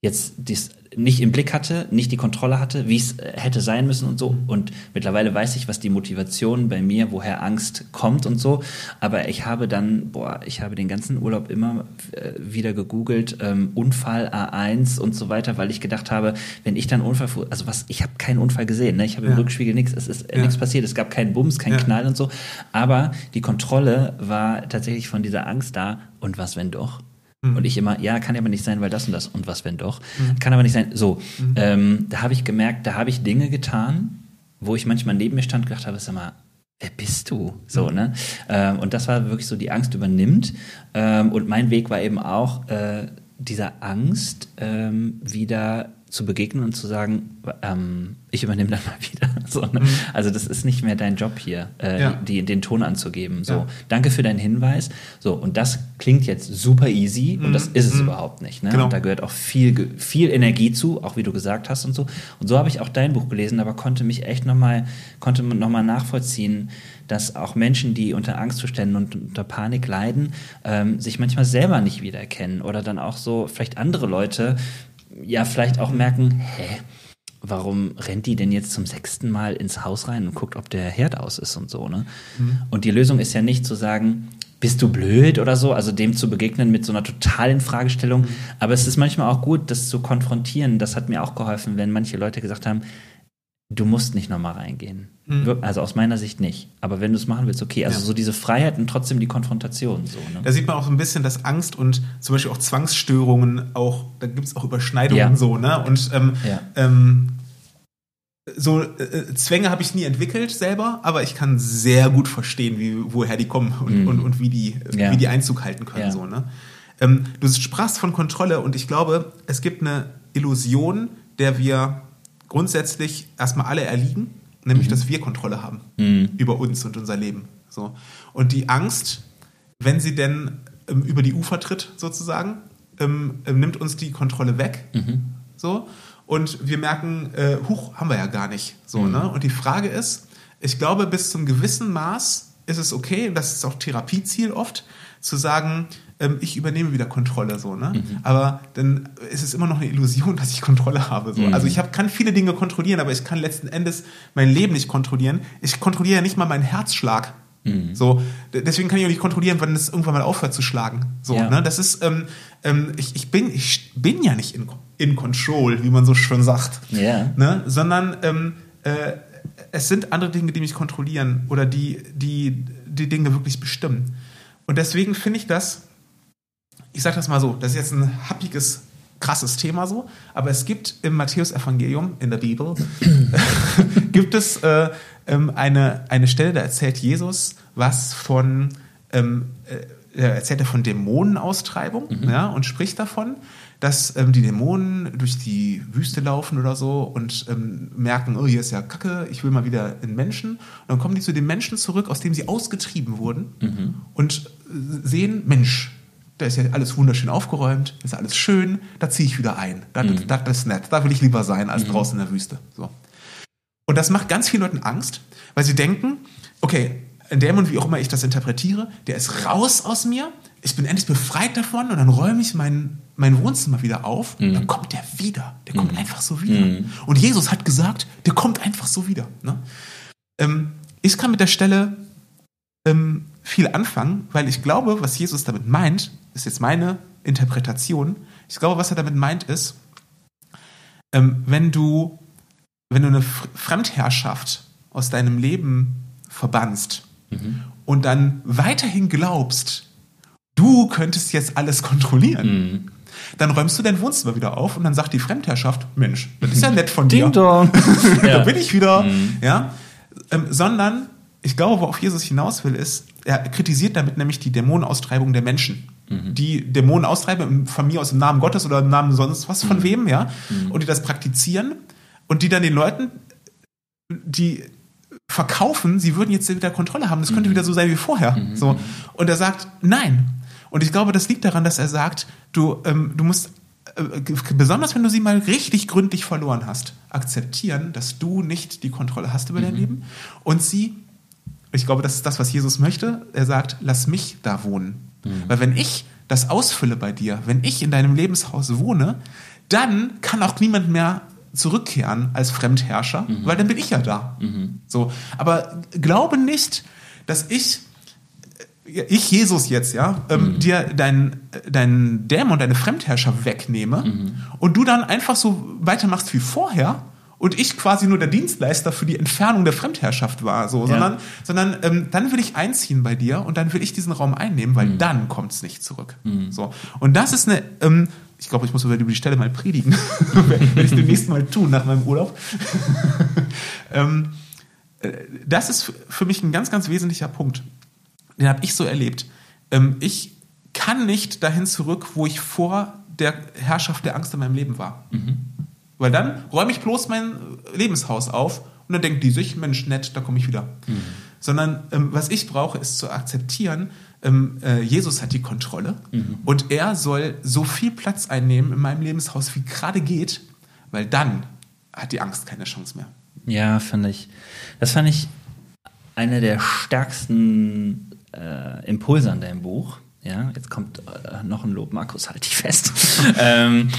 jetzt dies nicht im Blick hatte, nicht die Kontrolle hatte, wie es äh, hätte sein müssen und so. Und mittlerweile weiß ich, was die Motivation bei mir, woher Angst kommt und so. Aber ich habe dann, boah, ich habe den ganzen Urlaub immer äh, wieder gegoogelt, ähm, Unfall A1 und so weiter, weil ich gedacht habe, wenn ich dann Unfall, also was, ich habe keinen Unfall gesehen, ne? ich habe im Rückspiegel nichts, es ist äh, ja. nichts passiert, es gab keinen Bums, keinen ja. Knall und so. Aber die Kontrolle war tatsächlich von dieser Angst da. Und was, wenn doch? Mhm. Und ich immer, ja, kann aber nicht sein, weil das und das. Und was, wenn doch? Mhm. Kann aber nicht sein. So, mhm. ähm, da habe ich gemerkt, da habe ich Dinge getan, wo ich manchmal neben mir stand und gedacht habe, sag mal, wer bist du? So, mhm. ne? Ähm, und das war wirklich so, die Angst übernimmt. Ähm, und mein Weg war eben auch, äh, dieser Angst ähm, wieder zu begegnen und zu sagen, ähm, ich übernehme dann mal wieder. So, ne? mhm. Also das ist nicht mehr dein Job hier, äh, ja. die, den Ton anzugeben. So, ja. danke für deinen Hinweis. So, und das klingt jetzt super easy mhm. und das ist es mhm. überhaupt nicht. Ne? Genau. Da gehört auch viel, viel Energie zu, auch wie du gesagt hast und so. Und so habe ich auch dein Buch gelesen, aber konnte mich echt nochmal, konnte noch mal nachvollziehen, dass auch Menschen, die unter Angstzuständen und unter Panik leiden, ähm, sich manchmal selber nicht wiedererkennen oder dann auch so vielleicht andere Leute ja vielleicht auch merken, hä, warum rennt die denn jetzt zum sechsten Mal ins Haus rein und guckt, ob der Herd aus ist und so, ne? Mhm. Und die Lösung ist ja nicht zu sagen, bist du blöd oder so, also dem zu begegnen mit so einer totalen Fragestellung. Mhm. Aber es ist manchmal auch gut, das zu konfrontieren. Das hat mir auch geholfen, wenn manche Leute gesagt haben, du musst nicht nochmal reingehen. Mhm. Also aus meiner Sicht nicht. Aber wenn du es machen willst, okay. Also ja. so diese Freiheit und trotzdem die Konfrontation. So, ne? Da sieht man auch so ein bisschen, dass Angst und zum Beispiel auch Zwangsstörungen auch, da gibt es auch Überschneidungen ja. so, ne? Und ähm, ja. ähm, so äh, Zwänge habe ich nie entwickelt selber, aber ich kann sehr gut verstehen, wie, woher die kommen und, mhm. und, und wie, die, wie die Einzug halten können. So, ne? Ähm, du sprachst von Kontrolle und ich glaube, es gibt eine Illusion, der wir grundsätzlich erstmal alle erliegen, nämlich mhm. dass wir Kontrolle haben mhm. über uns und unser Leben. So. Und die Angst wenn sie denn ähm, über die Ufer tritt, sozusagen, ähm, ähm, nimmt uns die Kontrolle weg. So. Und wir merken, äh, huch, haben wir ja gar nicht. So, ne? Und die Frage ist, ich glaube, bis zum gewissen Maß ist es okay, und das ist auch Therapieziel oft, zu sagen, ähm, ich übernehme wieder Kontrolle so, ne? Aber dann ist es immer noch eine Illusion, dass ich Kontrolle habe. So. Also ich hab, kann viele Dinge kontrollieren, aber ich kann letzten Endes mein Leben nicht kontrollieren. Ich kontrolliere ja nicht mal meinen Herzschlag. So, d- deswegen kann ich auch nicht kontrollieren, wann es irgendwann mal aufhört zu schlagen. So, Ja. ne? Das ist, ähm, ähm, ich, ich bin, ich bin ja nicht in, in control, wie man so schön sagt Ja. ne? sondern ähm, äh, es sind andere Dinge, die mich kontrollieren oder die, die die Dinge wirklich bestimmen. Und deswegen finde ich das, ich sage das mal so, das ist jetzt ein happiges, krasses Thema so, aber es gibt im Matthäus-Evangelium, in der Bibel, gibt es äh, ähm, eine, eine Stelle, da erzählt Jesus was von, ähm, äh, er erzählt er von Dämonenaustreibung ja, und spricht davon, dass ähm, die Dämonen durch die Wüste laufen oder so und ähm, merken, oh, hier ist ja Kacke, ich will mal wieder in Menschen. Und dann kommen die zu den Menschen zurück, aus dem sie ausgetrieben wurden und äh, sehen, Mensch, da ist ja alles wunderschön aufgeräumt, ist alles schön, da ziehe ich wieder ein. Das, das, das ist nett, da will ich lieber sein als draußen in der Wüste. So. Und das macht ganz vielen Leuten Angst, weil sie denken, okay, ein Dämon, wie auch immer ich das interpretiere, der ist raus aus mir, ich bin endlich befreit davon und dann räume ich mein, mein Wohnzimmer wieder auf und dann kommt der wieder. Der kommt einfach so wieder. Und Jesus hat gesagt, der kommt einfach so wieder. Ne? Ähm, ich kann mit der Stelle ähm, viel anfangen, weil ich glaube, was Jesus damit meint, ist jetzt meine Interpretation. Ich glaube, was er damit meint, ist, ähm, wenn du, wenn du eine Fremdherrschaft aus deinem Leben verbannst und dann weiterhin glaubst, du könntest jetzt alles kontrollieren, dann räumst du dein Wohnzimmer wieder auf und dann sagt die Fremdherrschaft, Mensch, das ist ja nett von dir Ding dong. da bin ich wieder. Ja? Ähm, sondern, ich glaube, worauf Jesus hinaus will, ist, er kritisiert damit nämlich die Dämonenaustreibung der Menschen. Die Dämonen austreiben, von mir aus im Namen Gottes oder im Namen sonst was von wem, ja, und die das praktizieren und die dann den Leuten, die verkaufen, sie würden jetzt wieder Kontrolle haben, das könnte wieder so sein wie vorher. So. Und er sagt, nein. Und ich glaube, das liegt daran, dass er sagt, du, ähm, du musst, äh, besonders wenn du sie mal richtig gründlich verloren hast, akzeptieren, dass du nicht die Kontrolle hast über dein Leben und sie, ich glaube, das ist das, was Jesus möchte, er sagt, lass mich da wohnen. Weil wenn ich das ausfülle bei dir, wenn ich in deinem Lebenshaus wohne, dann kann auch niemand mehr zurückkehren als Fremdherrscher, weil dann bin ich ja da. So, aber glaube nicht, dass ich äh, ich Jesus jetzt, ja, ähm, dir deinen dein Dämon, deine Fremdherrscher wegnehme und du dann einfach so weitermachst wie vorher und ich quasi nur der Dienstleister für die Entfernung der Fremdherrschaft war, so, sondern, sondern ähm, dann will ich einziehen bei dir und dann will ich diesen Raum einnehmen, weil dann kommt es nicht zurück. So. Und das ist eine, ähm, ich glaube, ich muss über die Stelle mal predigen, werde ich demnächst mal tun nach meinem Urlaub. ähm, äh, das ist für mich ein ganz, ganz wesentlicher Punkt. Den habe ich so erlebt. Ähm, ich kann nicht dahin zurück, wo ich vor der Herrschaft der Angst in meinem Leben war. Weil dann räume ich bloß mein Lebenshaus auf und dann denkt die sich, Mensch, nett, da komme ich wieder. Sondern ähm, was ich brauche, ist zu akzeptieren, ähm, äh, Jesus hat die Kontrolle und er soll so viel Platz einnehmen in meinem Lebenshaus, wie gerade geht, weil dann hat die Angst keine Chance mehr. Ja, fand ich. Das fand ich eine der stärksten äh, Impulse an deinem Buch. Ja, jetzt kommt äh, noch ein Lob, Markus, halt dich fest. ähm,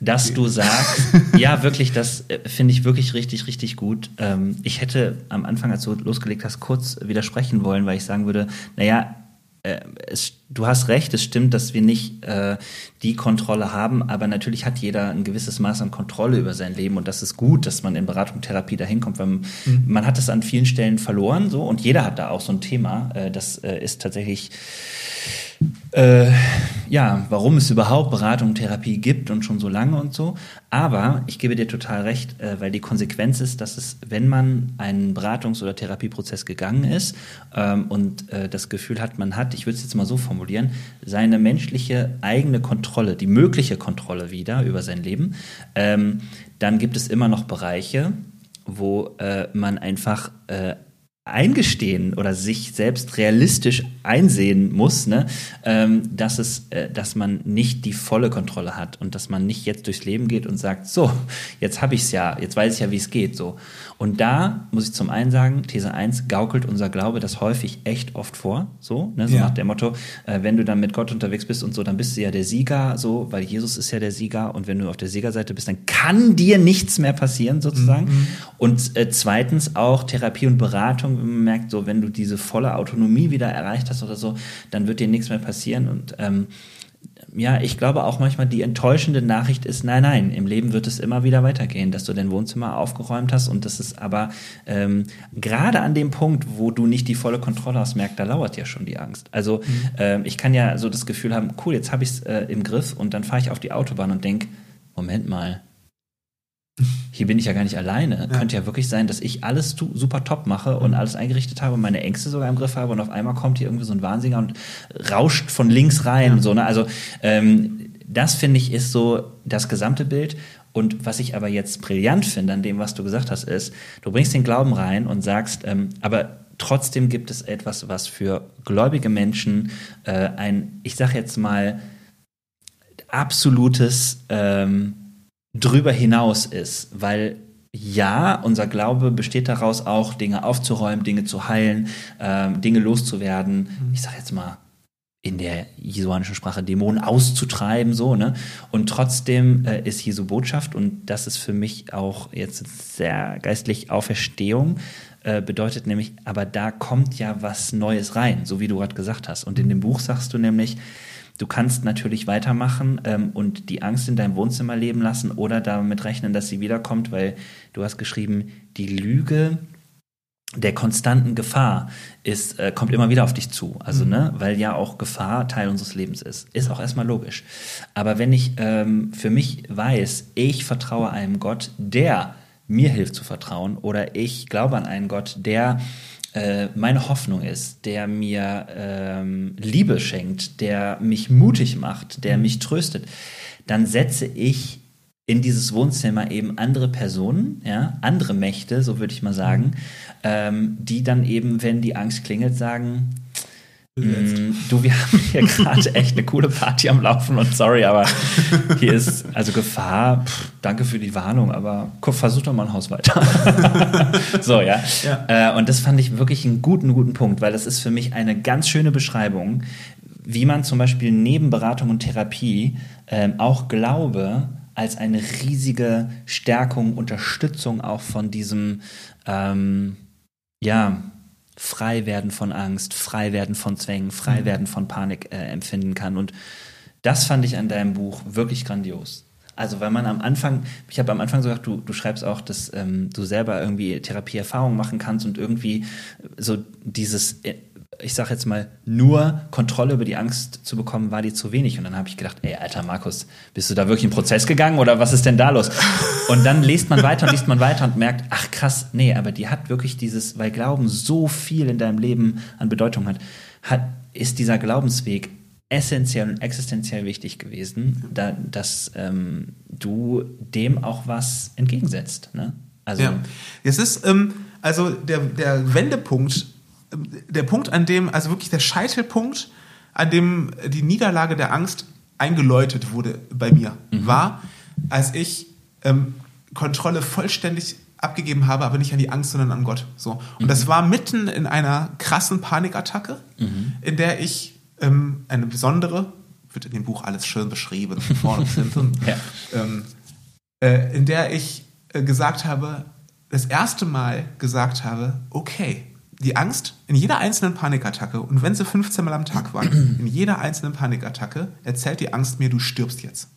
dass du sagst, ja, wirklich, das äh, finde ich wirklich richtig, richtig gut. Ähm, ich hätte am Anfang, als du losgelegt hast, kurz widersprechen wollen, weil ich sagen würde, naja, äh, es, du hast recht, es stimmt, dass wir nicht äh, die Kontrolle haben, aber natürlich hat jeder ein gewisses Maß an Kontrolle über sein Leben und das ist gut, dass man in Beratung, Therapie dahin kommt, weil man, man hat es an vielen Stellen verloren so und jeder hat da auch so ein Thema. Äh, das äh, ist tatsächlich äh, ja, warum es überhaupt Beratung, Therapie gibt und schon so lange und so. Aber ich gebe dir total recht, äh, weil die Konsequenz ist, dass es, wenn man einen Beratungs- oder Therapieprozess gegangen ist ähm, und äh, das Gefühl hat, man hat, ich würde es jetzt mal so formulieren, seine menschliche eigene Kontrolle, die mögliche Kontrolle wieder über sein Leben, ähm, dann gibt es immer noch Bereiche, wo äh, man einfach äh, eingestehen oder sich selbst realistisch einsehen muss, ne, ähm, dass es, äh, dass man nicht die volle Kontrolle hat und dass man nicht jetzt durchs Leben geht und sagt, so, jetzt habe ich es ja, jetzt weiß ich ja, wie es geht, so. Und da muss ich zum einen sagen, These 1 gaukelt unser Glaube das häufig echt oft vor, so, ne, so Ja. nach dem Motto, äh, wenn du dann mit Gott unterwegs bist und so, dann bist du ja der Sieger, so, weil Jesus ist ja der Sieger und wenn du auf der Siegerseite bist, dann kann dir nichts mehr passieren, sozusagen. Und äh, zweitens auch Therapie und Beratung, wenn man merkt, so, wenn du diese volle Autonomie wieder erreicht hast oder so, dann wird dir nichts mehr passieren und ähm, ja, ich glaube auch manchmal die enttäuschende Nachricht ist, nein, nein, im Leben wird es immer wieder weitergehen, dass du dein Wohnzimmer aufgeräumt hast und das ist aber ähm, gerade an dem Punkt, wo du nicht die volle Kontrolle hast, merkt, da lauert ja schon die Angst. Also ähm, ich kann ja so das Gefühl haben, cool, jetzt habe ich es äh, im Griff und dann fahre ich auf die Autobahn und denk, Moment mal, hier bin ich ja gar nicht alleine. Könnte ja wirklich sein, dass ich alles super top mache und alles eingerichtet habe und meine Ängste sogar im Griff habe und auf einmal kommt hier irgendwie so ein Wahnsinniger und rauscht von links rein. und So, ne? Also ähm, das finde ich ist so das gesamte Bild. Und was ich aber jetzt brillant finde an dem, was du gesagt hast, ist, du bringst den Glauben rein und sagst, ähm, aber trotzdem gibt es etwas, was für gläubige Menschen äh, ein, ich sag jetzt mal, absolutes ähm, drüber hinaus ist, weil ja, unser Glaube besteht daraus auch, Dinge aufzuräumen, Dinge zu heilen, ähm, Dinge loszuwerden. Ich sag jetzt mal in der jesuanischen Sprache Dämonen auszutreiben, so, ne? Und trotzdem äh, ist Jesu Botschaft, und das ist für mich auch jetzt sehr geistlich Auferstehung, äh, bedeutet nämlich, aber da kommt ja was Neues rein, so wie du gerade gesagt hast. Und in dem Buch sagst du nämlich, Du kannst natürlich weitermachen ähm, und die Angst in deinem Wohnzimmer leben lassen oder damit rechnen, dass sie wiederkommt, weil du hast geschrieben, die Lüge der konstanten Gefahr ist, äh, kommt immer wieder auf dich zu. Also, ne, weil ja auch Gefahr Teil unseres Lebens ist. Ist auch erstmal logisch. Aber wenn ich ähm, für mich weiß, ich vertraue einem Gott, der mir hilft zu vertrauen, oder ich glaube an einen Gott, der äh, meine Hoffnung ist, der mir ähm, Liebe schenkt, der mich mutig macht, der mich tröstet, dann setze ich in dieses Wohnzimmer eben andere Personen, ja, andere Mächte, so würde ich mal sagen, ähm, die dann eben, wenn die Angst klingelt, sagen, Mm, Du, wir haben hier gerade echt eine coole Party am Laufen und sorry, aber hier ist also Gefahr. Pff, danke für die Warnung, aber guck, versuch doch mal ein Haus weiter. so, ja. Ja. Äh, und das fand ich wirklich einen guten, guten Punkt, weil das ist für mich eine ganz schöne Beschreibung, wie man zum Beispiel neben Beratung und Therapie ähm, auch Glaube als eine riesige Stärkung, Unterstützung auch von diesem, ähm, ja, frei werden von Angst, frei werden von Zwängen, frei werden von Panik äh, empfinden kann. Und das fand ich an deinem Buch wirklich grandios. Also, weil man am Anfang, ich habe am Anfang so gesagt, du, du schreibst auch, dass ähm, du selber irgendwie Therapieerfahrungen machen kannst und irgendwie so dieses, äh, ich sag jetzt mal, nur Kontrolle über die Angst zu bekommen, war dir zu wenig. Und dann habe ich gedacht, ey, alter Markus, bist du da wirklich in den Prozess gegangen oder was ist denn da los? Und dann liest man weiter und liest man weiter und merkt, ach krass, nee, aber die hat wirklich dieses, weil Glauben so viel in deinem Leben an Bedeutung hat, hat ist dieser Glaubensweg essentiell und existenziell wichtig gewesen, da, dass ähm, du dem auch was entgegensetzt. Ne? Also, Ja. Es ist ähm, also der, der Wendepunkt, der Punkt, an dem, also wirklich der Scheitelpunkt, an dem die Niederlage der Angst eingeläutet wurde bei mir, war, als ich ähm, Kontrolle vollständig abgegeben habe, aber nicht an die Angst, sondern an Gott. So. Und das war mitten in einer krassen Panikattacke, in der ich ähm, eine besondere, wird in dem Buch alles schön beschrieben, von vorne bis hinten, Ja. ähm, äh, in der ich äh, gesagt habe, das erste Mal gesagt habe, okay, die Angst in jeder einzelnen Panikattacke, und wenn sie 15 Mal am Tag waren, in jeder einzelnen Panikattacke erzählt die Angst mir, du stirbst jetzt.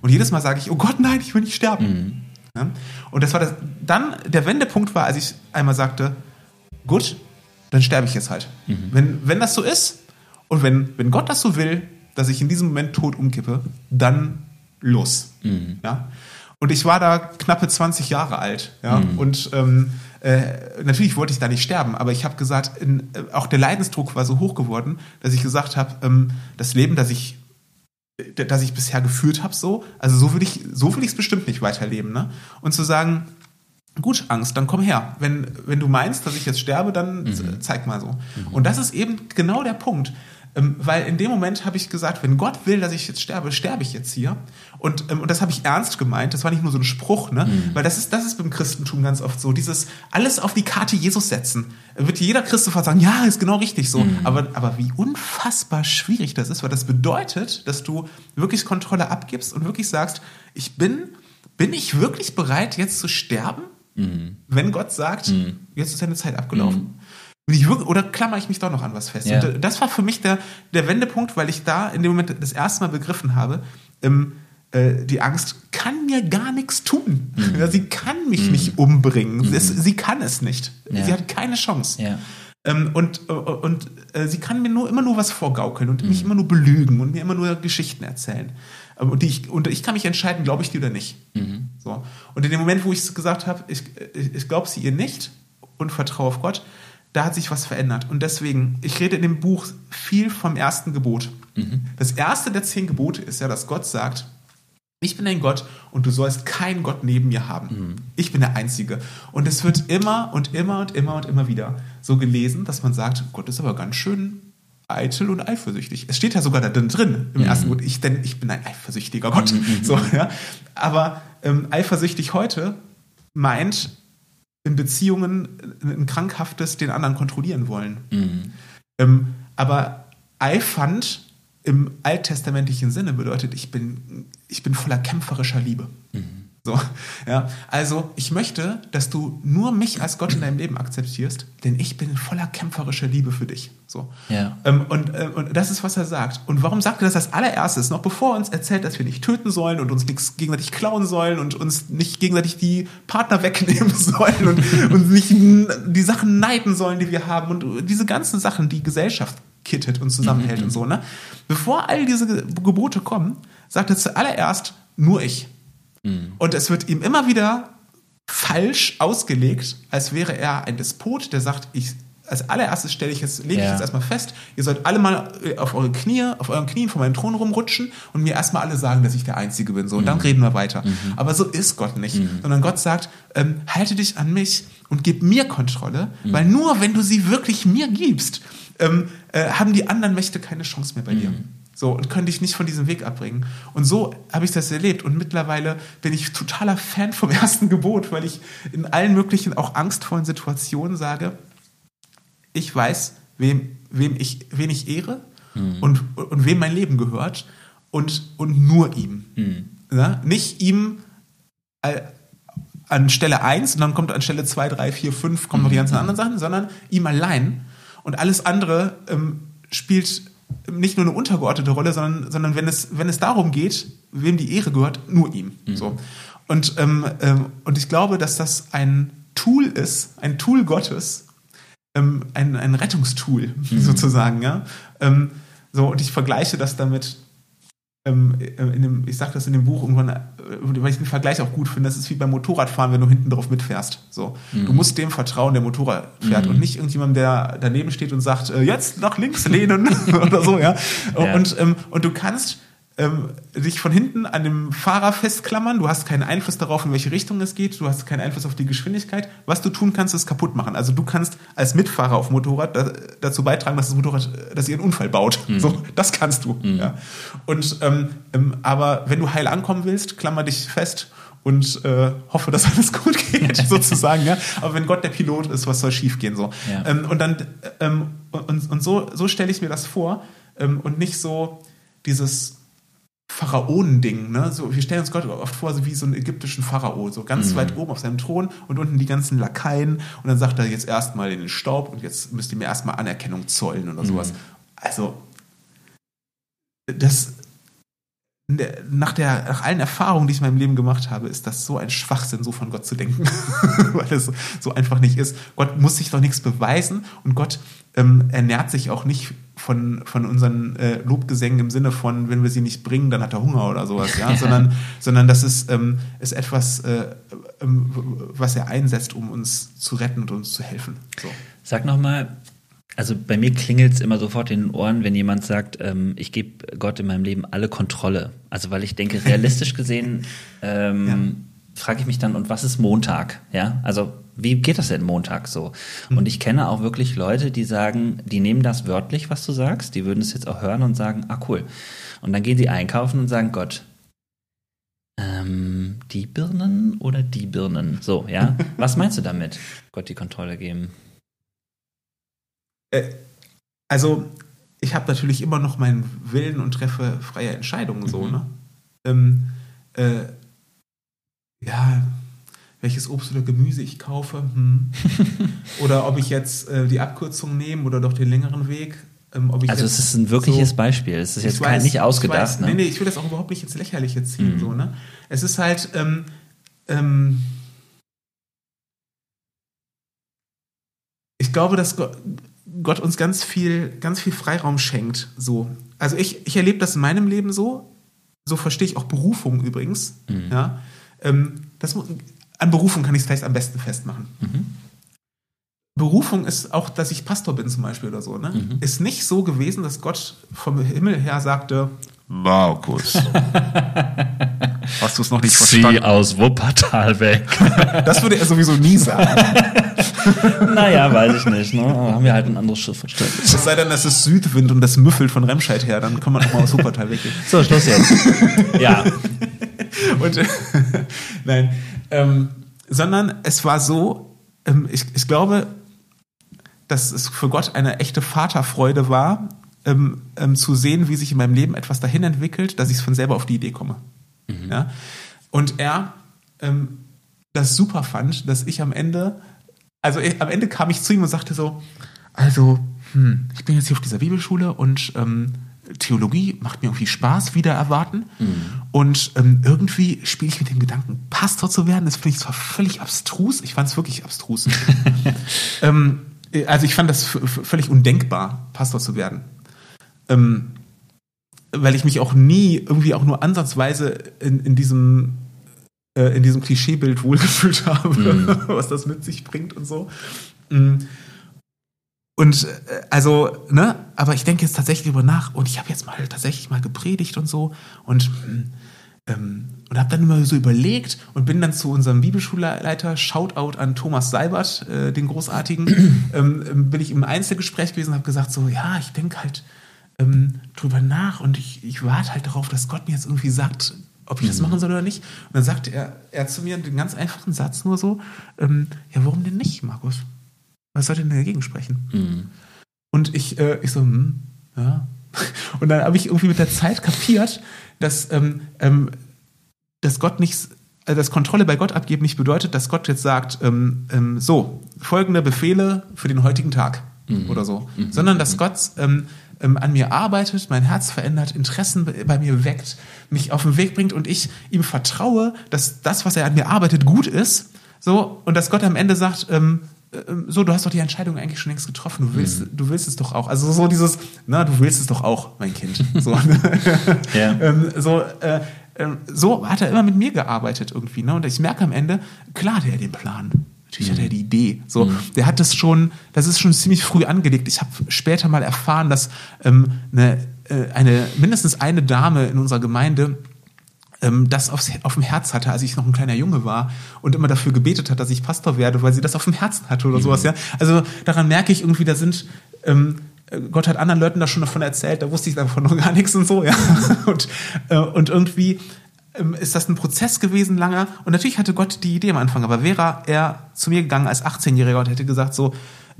Und jedes Mal sage ich, oh Gott, nein, ich will nicht sterben. Ja? Und das war das, dann der Wendepunkt war, als ich einmal sagte, gut, dann sterbe ich jetzt halt. Wenn, wenn das so ist und wenn, wenn Gott das so will, dass ich in diesem Moment tot umkippe, dann los. Ja? Und ich war da knappe 20 Jahre alt. Ja? Und ähm, äh, natürlich wollte ich da nicht sterben, aber ich habe gesagt, in, äh, auch der Leidensdruck war so hoch geworden, dass ich gesagt habe, ähm, das Leben, das ich äh, das ich bisher geführt habe, so, also so will ich, so will ich es bestimmt nicht weiterleben, ne? Und zu sagen, Gut, Angst, dann komm her. Wenn, wenn du meinst, dass ich jetzt sterbe, dann Mhm. zeig mal so. Und das ist eben genau der Punkt. Ähm, weil in dem Moment habe ich gesagt, wenn Gott will, dass ich jetzt sterbe, sterbe ich jetzt hier. Und, ähm, und das habe ich ernst gemeint. Das war nicht nur so ein Spruch, ne? Mhm. Weil das ist, das ist beim Christentum ganz oft so. Dieses alles auf die Karte Jesus setzen. Wird jeder Christ sofort sagen, ja, ist genau richtig so. Mhm. Aber, aber wie unfassbar schwierig das ist, weil das bedeutet, dass du wirklich Kontrolle abgibst und wirklich sagst, ich bin, bin ich wirklich bereit, jetzt zu sterben? Wenn Gott sagt, jetzt ist deine Zeit abgelaufen. Ich wirklich, oder klammer ich mich doch noch an was fest? Ja. Und das war für mich der, der Wendepunkt, weil ich da in dem Moment das erste Mal begriffen habe, ähm, äh, die Angst kann mir gar nichts tun. Ja, sie kann mich nicht umbringen. Es, sie kann es nicht. Ja. Sie hat keine Chance. Ja. Ähm, und und äh, sie kann mir nur immer nur was vorgaukeln und mich immer nur belügen und mir immer nur Geschichten erzählen. Ähm, Und, ich, und ich kann mich entscheiden, glaube ich die oder nicht. So. Und in dem Moment, wo ich gesagt habe, ich, ich, ich glaube sie ihr nicht und vertraue auf Gott, da hat sich was verändert. Und deswegen, ich rede in dem Buch viel vom ersten Gebot. Das erste der zehn Gebote ist ja, dass Gott sagt, ich bin ein Gott und du sollst keinen Gott neben mir haben. Ich bin der Einzige. Und es wird immer und immer und immer und immer wieder so gelesen, dass man sagt, Gott ist aber ganz schön eitel und eifersüchtig. Es steht ja sogar da drin im ersten Gebot, ich, denn ich bin ein eifersüchtiger Gott. So, ja. Aber ähm, eifersüchtig heute meint in Beziehungen ein krankhaftes den anderen kontrollieren wollen. Ähm, aber eifernd im alttestamentlichen Sinne bedeutet, ich bin, ich bin voller kämpferischer Liebe. So, ja. Also ich möchte, dass du nur mich als Gott in deinem Leben akzeptierst, denn ich bin voller kämpferischer Liebe für dich. So. Ja. Ähm, und, äh, und das ist, was er sagt. Und warum sagt er das als allererstes? Noch bevor er uns erzählt, dass wir nicht töten sollen und uns nichts gegenseitig klauen sollen und uns nicht gegenseitig die Partner wegnehmen sollen und, und nicht die Sachen neiden sollen, die wir haben und diese ganzen Sachen, die Gesellschaft kittet und zusammenhält und so. Ne? Bevor all diese Ge- Gebote kommen, sagt er zuallererst nur ich. Und es wird ihm immer wieder falsch ausgelegt, als wäre er ein Despot, der sagt, ich als allererstes stelle ich jetzt, lege ich Ja. jetzt erstmal fest, ihr sollt alle mal äh, auf eure Knie, auf euren Knien vor meinem Thron rumrutschen und mir erstmal alle sagen, dass ich der Einzige bin. So, und dann reden wir weiter. Aber so ist Gott nicht. Sondern Gott sagt, ähm, halte dich an mich und gib mir Kontrolle, weil nur wenn du sie wirklich mir gibst, ähm, äh, haben die anderen Mächte keine Chance mehr bei dir. So, und können dich nicht von diesem Weg abbringen. Und so habe ich das erlebt. Und mittlerweile bin ich totaler Fan vom ersten Gebot, weil ich in allen möglichen, auch angstvollen Situationen sage, ich weiß, wem, wem ich, wen ich ehre und, und wem mein Leben gehört und, und nur ihm. Ja? Nicht ihm an Stelle 1 und dann kommt an Stelle 2, 3, 4, 5 kommen noch die ganzen anderen Sachen, sondern ihm allein. Und alles andere ähm, spielt nicht nur eine untergeordnete Rolle, sondern, sondern wenn, es, wenn es darum geht, wem die Ehre gehört, nur ihm. So. Und, ähm, ähm, und ich glaube, dass das ein Tool ist, ein Tool Gottes, ähm, ein, ein Rettungstool sozusagen. Ja? Ähm, so, und ich vergleiche das damit, ähm, in dem, ich sage das in dem Buch irgendwann, äh, weil ich den Vergleich auch gut finde, das ist wie beim Motorradfahren, wenn du hinten drauf mitfährst. So. Du musst dem vertrauen, der Motorrad fährt und nicht irgendjemandem, der daneben steht und sagt, äh, jetzt nach links lehnen oder so, ja. Ja. Und, ähm, und du kannst ähm, dich von hinten an dem Fahrer festklammern. Du hast keinen Einfluss darauf, in welche Richtung es geht. Du hast keinen Einfluss auf die Geschwindigkeit. Was du tun kannst, ist kaputt machen. Also du kannst als Mitfahrer auf Motorrad da, dazu beitragen, dass das Motorrad, dass ihr einen Unfall baut. So, das kannst du. Ja. Und ähm, ähm, aber wenn du heil ankommen willst, klammer dich fest und äh, hoffe, dass alles gut geht, sozusagen. Ja. Aber wenn Gott der Pilot ist, was soll schiefgehen so? Ja. Ähm, und dann ähm, und, und so, so stelle ich mir das vor ähm, und nicht so dieses Pharaonending, ne? So, wir stellen uns Gott oft vor, so wie so einen ägyptischen Pharao, so ganz weit oben auf seinem Thron und unten die ganzen Lakaien und dann sagt er jetzt erstmal in den Staub und jetzt müsst ihr mir erstmal Anerkennung zollen oder sowas. Also, das der- nach, der, nach allen Erfahrungen, die ich in meinem Leben gemacht habe, ist das so ein Schwachsinn, so von Gott zu denken, weil es so einfach nicht ist. Gott muss sich doch nichts beweisen und Gott ähm, ernährt sich auch nicht von, von unseren äh, Lobgesängen im Sinne von, wenn wir sie nicht bringen, dann hat er Hunger oder sowas, ja, sondern, sondern das ist, ähm, ist etwas, äh, ähm, was er einsetzt, um uns zu retten und uns zu helfen. So. Sag nochmal, also bei mir klingelt es immer sofort in den Ohren, wenn jemand sagt, ähm, ich gebe Gott in meinem Leben alle Kontrolle. Also weil ich denke, realistisch gesehen ähm, frage ich mich dann, und was ist Montag? Ja, also wie geht das denn Montag so? Mhm. Und ich kenne auch wirklich Leute, die sagen, die nehmen das wörtlich, was du sagst, die würden es jetzt auch hören und sagen, ah cool. Und dann gehen sie einkaufen und sagen, Gott, ähm, die Birnen oder die Birnen? So, ja. Was meinst du damit? Gott die Kontrolle geben. Äh, also, ich habe natürlich immer noch meinen Willen und treffe freie Entscheidungen so, Mhm. ne? Ähm, äh, ja, welches Obst oder Gemüse ich kaufe, hm. oder ob ich jetzt äh, die Abkürzung nehme oder doch den längeren Weg. Ähm, Also es ist ein wirkliches so- Beispiel. Es ist jetzt kein, weiß, nicht ich ausgedacht. weiß. Ne? Nee, nee, ich will das auch überhaupt nicht ins Lächerliche ziehen. Mhm. So, ne? Es ist halt, ähm, ähm, ich glaube, dass Gott, Gott uns ganz viel, ganz viel Freiraum schenkt. So. Also ich, ich erlebe das in meinem Leben so. So verstehe ich auch Berufung übrigens. Mhm. Ja? Ähm, das, an Berufung kann ich es vielleicht am besten festmachen. Mhm. Berufung ist auch, dass ich Pastor bin zum Beispiel oder so. Ne? Mhm. Ist nicht so gewesen, dass Gott vom Himmel her sagte, Markus. Hast du es noch nicht Zieh verstanden? aus Wuppertal weg. das würde er sowieso nie sagen. naja, weiß ich nicht. Ne? Haben wir halt ein anderes Schriftverständnis. Es sei denn, das ist Südwind und das müffelt von Remscheid her, dann kann man auch mal aus Wuppertal weggehen. So, Schluss jetzt. ja. Und, äh, nein, ähm, sondern es war so, ähm, ich, ich glaube, dass es für Gott eine echte Vaterfreude war, ähm, ähm, zu sehen, wie sich in meinem Leben etwas dahin entwickelt, dass ich von selber auf die Idee komme. Ja? Und er ähm, das super fand, dass ich am Ende, also ich, am Ende kam ich zu ihm und sagte so, also, hm, ich bin jetzt hier auf dieser Bibelschule und ähm, Theologie macht mir irgendwie Spaß, wieder erwarten. Und ähm, irgendwie spiele ich mit dem Gedanken, Pastor zu werden. Das finde ich zwar völlig abstrus, ich fand es wirklich abstrus. ähm, also ich fand das völlig undenkbar, Pastor zu werden. Ähm, weil ich mich auch nie irgendwie auch nur ansatzweise in, in diesem äh, in diesem Klischeebild wohlgefühlt habe, was das mit sich bringt und so. Mm. Und äh, also, ne, aber ich denke jetzt tatsächlich über nach und ich habe jetzt mal tatsächlich mal gepredigt und so und mm, ähm, und habe dann immer so überlegt und bin dann zu unserem Bibelschulleiter, Shoutout an Thomas Seibert, äh, den großartigen, ähm, ähm, bin ich im Einzelgespräch gewesen und habe gesagt so, ja, ich denke halt ähm, drüber nach und ich, ich warte halt darauf, dass Gott mir jetzt irgendwie sagt, ob ich das machen soll oder nicht. Und dann sagte er, er zu mir den ganz einfachen Satz nur so, ähm, ja, warum denn nicht, Markus? Was soll denn dagegen sprechen? Mhm. Und ich, äh, ich so, hm, ja. Und dann habe ich irgendwie mit der Zeit kapiert, dass, ähm, ähm, dass Gott nichts, also dass Kontrolle bei Gott abgeben nicht bedeutet, dass Gott jetzt sagt, ähm, ähm, so, folgende Befehle für den heutigen Tag oder so. Sondern dass Gott ähm, ähm, an mir arbeitet, mein Herz verändert, Interessen bei mir weckt, mich auf den Weg bringt und ich ihm vertraue, dass das, was er an mir arbeitet, gut ist. So, und dass Gott am Ende sagt, ähm, so, du hast doch die Entscheidung eigentlich schon längst getroffen. Du willst, du willst es doch auch. Also so dieses, na, du willst es doch auch, mein Kind. So, Ja. ähm, so, äh, ähm, so hat er immer mit mir gearbeitet irgendwie. Ne? Und ich merke am Ende, klar, hat den Plan. Natürlich hat er die Idee. So, der hat das schon, das ist schon ziemlich früh angelegt. Ich habe später mal erfahren, dass ähm, eine, äh, eine mindestens eine Dame in unserer Gemeinde ähm, das aufs, auf dem Herz hatte, als ich noch ein kleiner Junge war und immer dafür gebetet hat, dass ich Pastor werde, weil sie das auf dem Herzen hatte oder sowas. Ja, also daran merke ich irgendwie, da sind ähm, Gott hat anderen Leuten da schon davon erzählt, da wusste ich davon noch gar nichts und so, ja. Und, äh, und irgendwie ähm, ist das ein Prozess gewesen, langer. Und natürlich hatte Gott die Idee am Anfang, aber wäre er zu mir gegangen als 18-Jähriger und hätte gesagt so,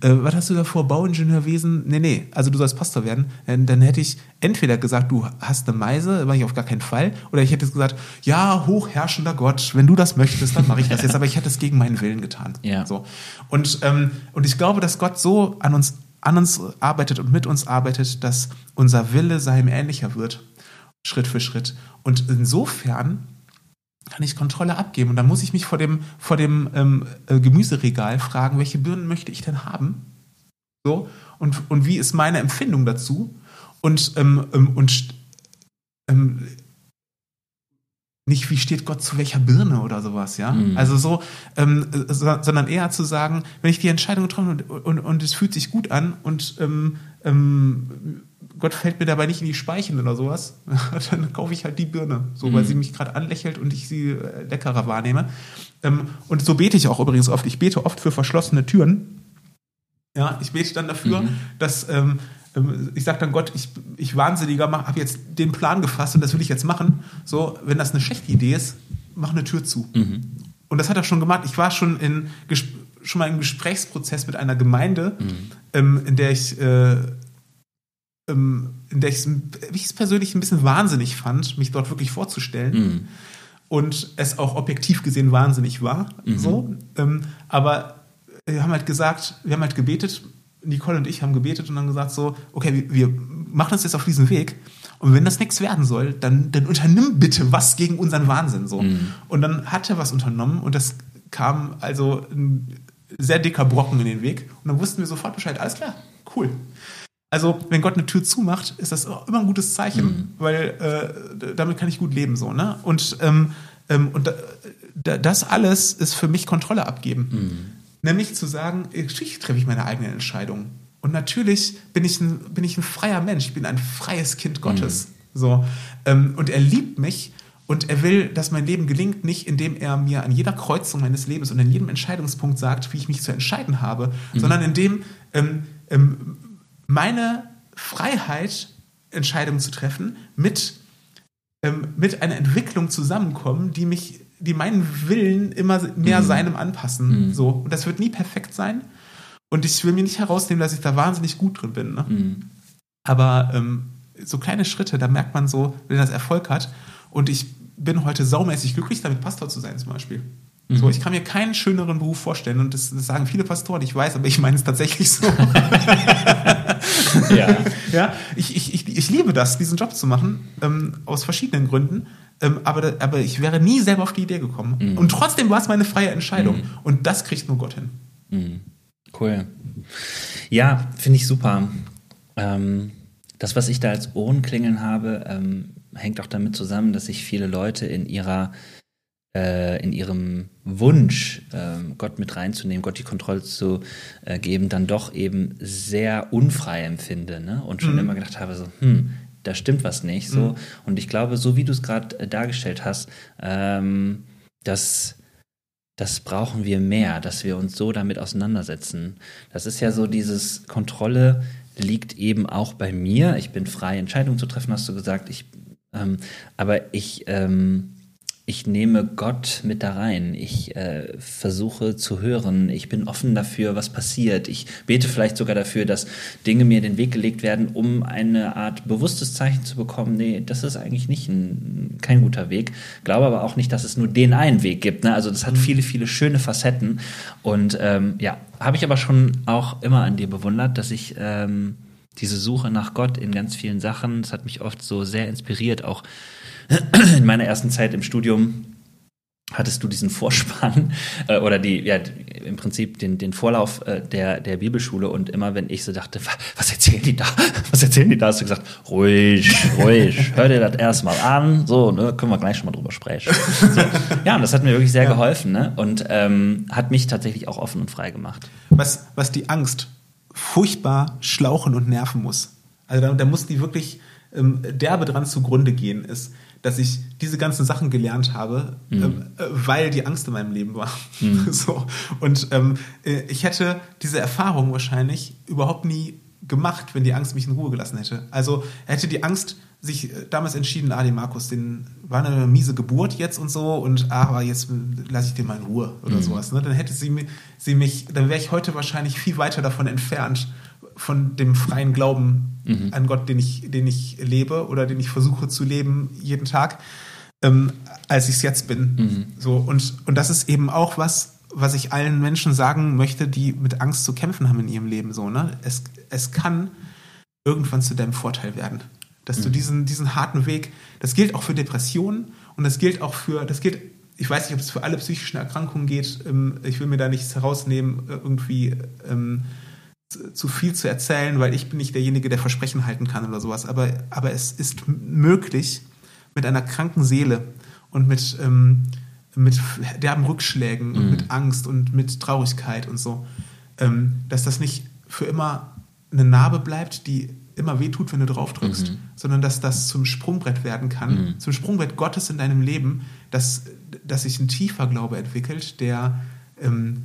äh, was hast du da vor, Bauingenieurwesen? Nee, nee, also du sollst Pastor werden. Äh, dann hätte ich entweder gesagt, du hast eine Meise, war ich auf gar keinen Fall, oder ich hätte gesagt, ja, hochherrschender Gott, wenn du das möchtest, dann mache ich das jetzt, aber ich hätte es gegen meinen Willen getan. Ja. So. Und, ähm, und ich glaube, dass Gott so an uns, an uns arbeitet und mit uns arbeitet, dass unser Wille seinem ähnlicher wird, Schritt für Schritt. Und insofern kann ich Kontrolle abgeben. Und dann muss ich mich vor dem, vor dem ähm, äh, Gemüseregal fragen, welche Birnen möchte ich denn haben? So, und, und wie ist meine Empfindung dazu? Und, ähm, ähm, und ähm, nicht, wie steht Gott zu welcher Birne oder sowas, ja? Mhm. Also so, ähm, äh, so, sondern eher zu sagen, wenn ich die Entscheidung getroffen und, und, und es fühlt sich gut an und ähm, Gott fällt mir dabei nicht in die Speichen oder sowas, dann kaufe ich halt die Birne, so weil Mhm. sie mich gerade anlächelt und ich sie äh, leckerer wahrnehme. Ähm, und so bete ich auch übrigens oft. Ich bete oft für verschlossene Türen. Ja, ich bete dann dafür, Mhm. dass ähm, ähm, ich sage dann Gott, ich, ich Wahnsinniger habe jetzt den Plan gefasst und das will ich jetzt machen. So, wenn das eine schlechte Idee ist, mach eine Tür zu. Mhm. Und das hat er schon gemacht. Ich war schon in schon mal im Gesprächsprozess mit einer Gemeinde, Mhm. ähm, in der ich äh, ähm, in der ich es persönlich ein bisschen wahnsinnig fand, mich dort wirklich vorzustellen Mhm. und es auch objektiv gesehen wahnsinnig war. Mhm. So, ähm, aber wir haben halt gesagt, wir haben halt gebetet, Nicole und ich haben gebetet und dann gesagt so, okay, wir, wir machen uns jetzt auf diesen Weg und wenn das nichts werden soll, dann, dann unternimm bitte was gegen unseren Wahnsinn so. Mhm. Und dann hat er was unternommen und das kam also ein sehr dicker Brocken in den Weg und dann wussten wir sofort Bescheid, alles klar, cool. Also, wenn Gott eine Tür zumacht, ist das auch immer ein gutes Zeichen, Mhm. weil äh, damit kann ich gut leben, so, ne? Und, ähm, ähm, und da, da, das alles ist für mich Kontrolle abgeben. Mhm. Nämlich zu sagen, ich treffe ich meine eigenen Entscheidungen. Und natürlich bin ich, ein, bin ich ein freier Mensch, ich bin ein freies Kind Gottes. So. Ähm, und er liebt mich und er will, dass mein Leben gelingt, nicht indem er mir an jeder Kreuzung meines Lebens und an jedem Entscheidungspunkt sagt, wie ich mich zu entscheiden habe, sondern indem ähm, ähm, meine Freiheit, Entscheidungen zu treffen, mit, ähm, mit einer Entwicklung zusammenkommen, die mich, die meinen Willen immer mehr Mhm. seinem anpassen. Mhm. So. Und das wird nie perfekt sein. Und ich will mir nicht herausnehmen, dass ich da wahnsinnig gut drin bin. Ne? Mhm. Aber ähm, so kleine Schritte, da merkt man so, wenn das Erfolg hat. Und ich bin heute saumäßig glücklich, damit Pastor zu sein zum Beispiel. Mhm. So, ich kann mir keinen schöneren Beruf vorstellen und das, das sagen viele Pastoren, ich weiß, aber ich meine es tatsächlich so. Ja. ja, ich, ich, ich, ich liebe das, diesen Job zu machen, ähm, aus verschiedenen Gründen. Ähm, aber, aber ich wäre nie selber auf die Idee gekommen. Mhm. Und trotzdem war es meine freie Entscheidung. Mhm. Und das kriegt nur Gott hin. Mhm. Cool. Ja, finde ich super. Ähm, das, was ich da als Ohrenklingeln habe, ähm, hängt auch damit zusammen, dass sich viele Leute in ihrer äh, in ihrem Wunsch, ähm, Gott mit reinzunehmen, Gott die Kontrolle zu äh, geben, dann doch eben sehr unfrei empfinde ne? und schon Mhm. immer gedacht habe, so, hm, da stimmt was nicht. So. Mhm. Und ich glaube, so wie du es gerade äh, dargestellt hast, ähm, dass das brauchen wir mehr, dass wir uns so damit auseinandersetzen. Das ist ja so dieses Kontrolle liegt eben auch bei mir. Ich bin frei, Entscheidungen zu treffen, hast du gesagt. Ich, ähm, aber ich, ähm, ich nehme Gott mit da rein. Ich äh, versuche zu hören. Ich bin offen dafür, was passiert. Ich bete vielleicht sogar dafür, dass Dinge mir in den Weg gelegt werden, um eine Art bewusstes Zeichen zu bekommen. Nee, das ist eigentlich nicht ein, kein guter Weg. Glaube aber auch nicht, dass es nur den einen Weg gibt. Ne? Also das hat viele, viele schöne Facetten. Und ähm, ja, habe ich aber schon auch immer an dir bewundert, dass ich ähm, diese Suche nach Gott in ganz vielen Sachen, das hat mich oft so sehr inspiriert, auch in meiner ersten Zeit im Studium hattest du diesen Vorspann äh, oder die, ja, im Prinzip den, den Vorlauf äh, der, der Bibelschule und immer wenn ich so dachte, "Wa- was erzählen die da? Was erzählen die da? Hast du gesagt, ruhig, ruhig, hör dir das erstmal an, so, ne, können wir gleich schon mal drüber sprechen. So. Ja, und das hat mir wirklich sehr geholfen, ne? Und ähm, hat mich tatsächlich auch offen und frei gemacht. was, was die Angst furchtbar schlauchen und nerven muss. Also da, da muss die wirklich ähm, derbe dran zugrunde gehen, ist, dass ich diese ganzen Sachen gelernt habe, ähm, äh, weil die Angst in meinem Leben war. so. Und ähm, äh, ich hätte diese Erfahrung wahrscheinlich überhaupt nie gemacht, wenn die Angst mich in Ruhe gelassen hätte. Also hätte die Angst sich äh, damals entschieden, ah, den Markus, den war eine miese Geburt jetzt und so und ah, aber jetzt lasse ich den mal in Ruhe oder sowas. Ne? Dann hätte sie, sie mich, dann wäre ich heute wahrscheinlich viel weiter davon entfernt, von dem freien Glauben an Gott, den ich, den ich lebe oder den ich versuche zu leben jeden Tag, ähm, als ich es jetzt bin. So, und, und das ist eben auch was, was ich allen Menschen sagen möchte, die mit Angst zu kämpfen haben in ihrem Leben. So, ne? es, es kann irgendwann zu deinem Vorteil werden. Dass du diesen, diesen harten Weg, das gilt auch für Depressionen und das gilt auch für, das gilt, ich weiß nicht, ob es für alle psychischen Erkrankungen geht, ähm, ich will mir da nichts herausnehmen, äh, irgendwie ähm, zu- viel zu erzählen, weil ich bin nicht derjenige, der Versprechen halten kann oder sowas. Aber, aber es ist möglich, mit einer kranken Seele und mit, ähm, mit derben Rückschlägen und mit Angst und mit Traurigkeit und so, ähm, dass das nicht für immer eine Narbe bleibt, die immer wehtut, wenn du drauf drückst, Mhm. sondern dass das zum Sprungbrett werden kann, zum Sprungbrett Gottes in deinem Leben, dass, dass sich ein tiefer Glaube entwickelt, der, ähm,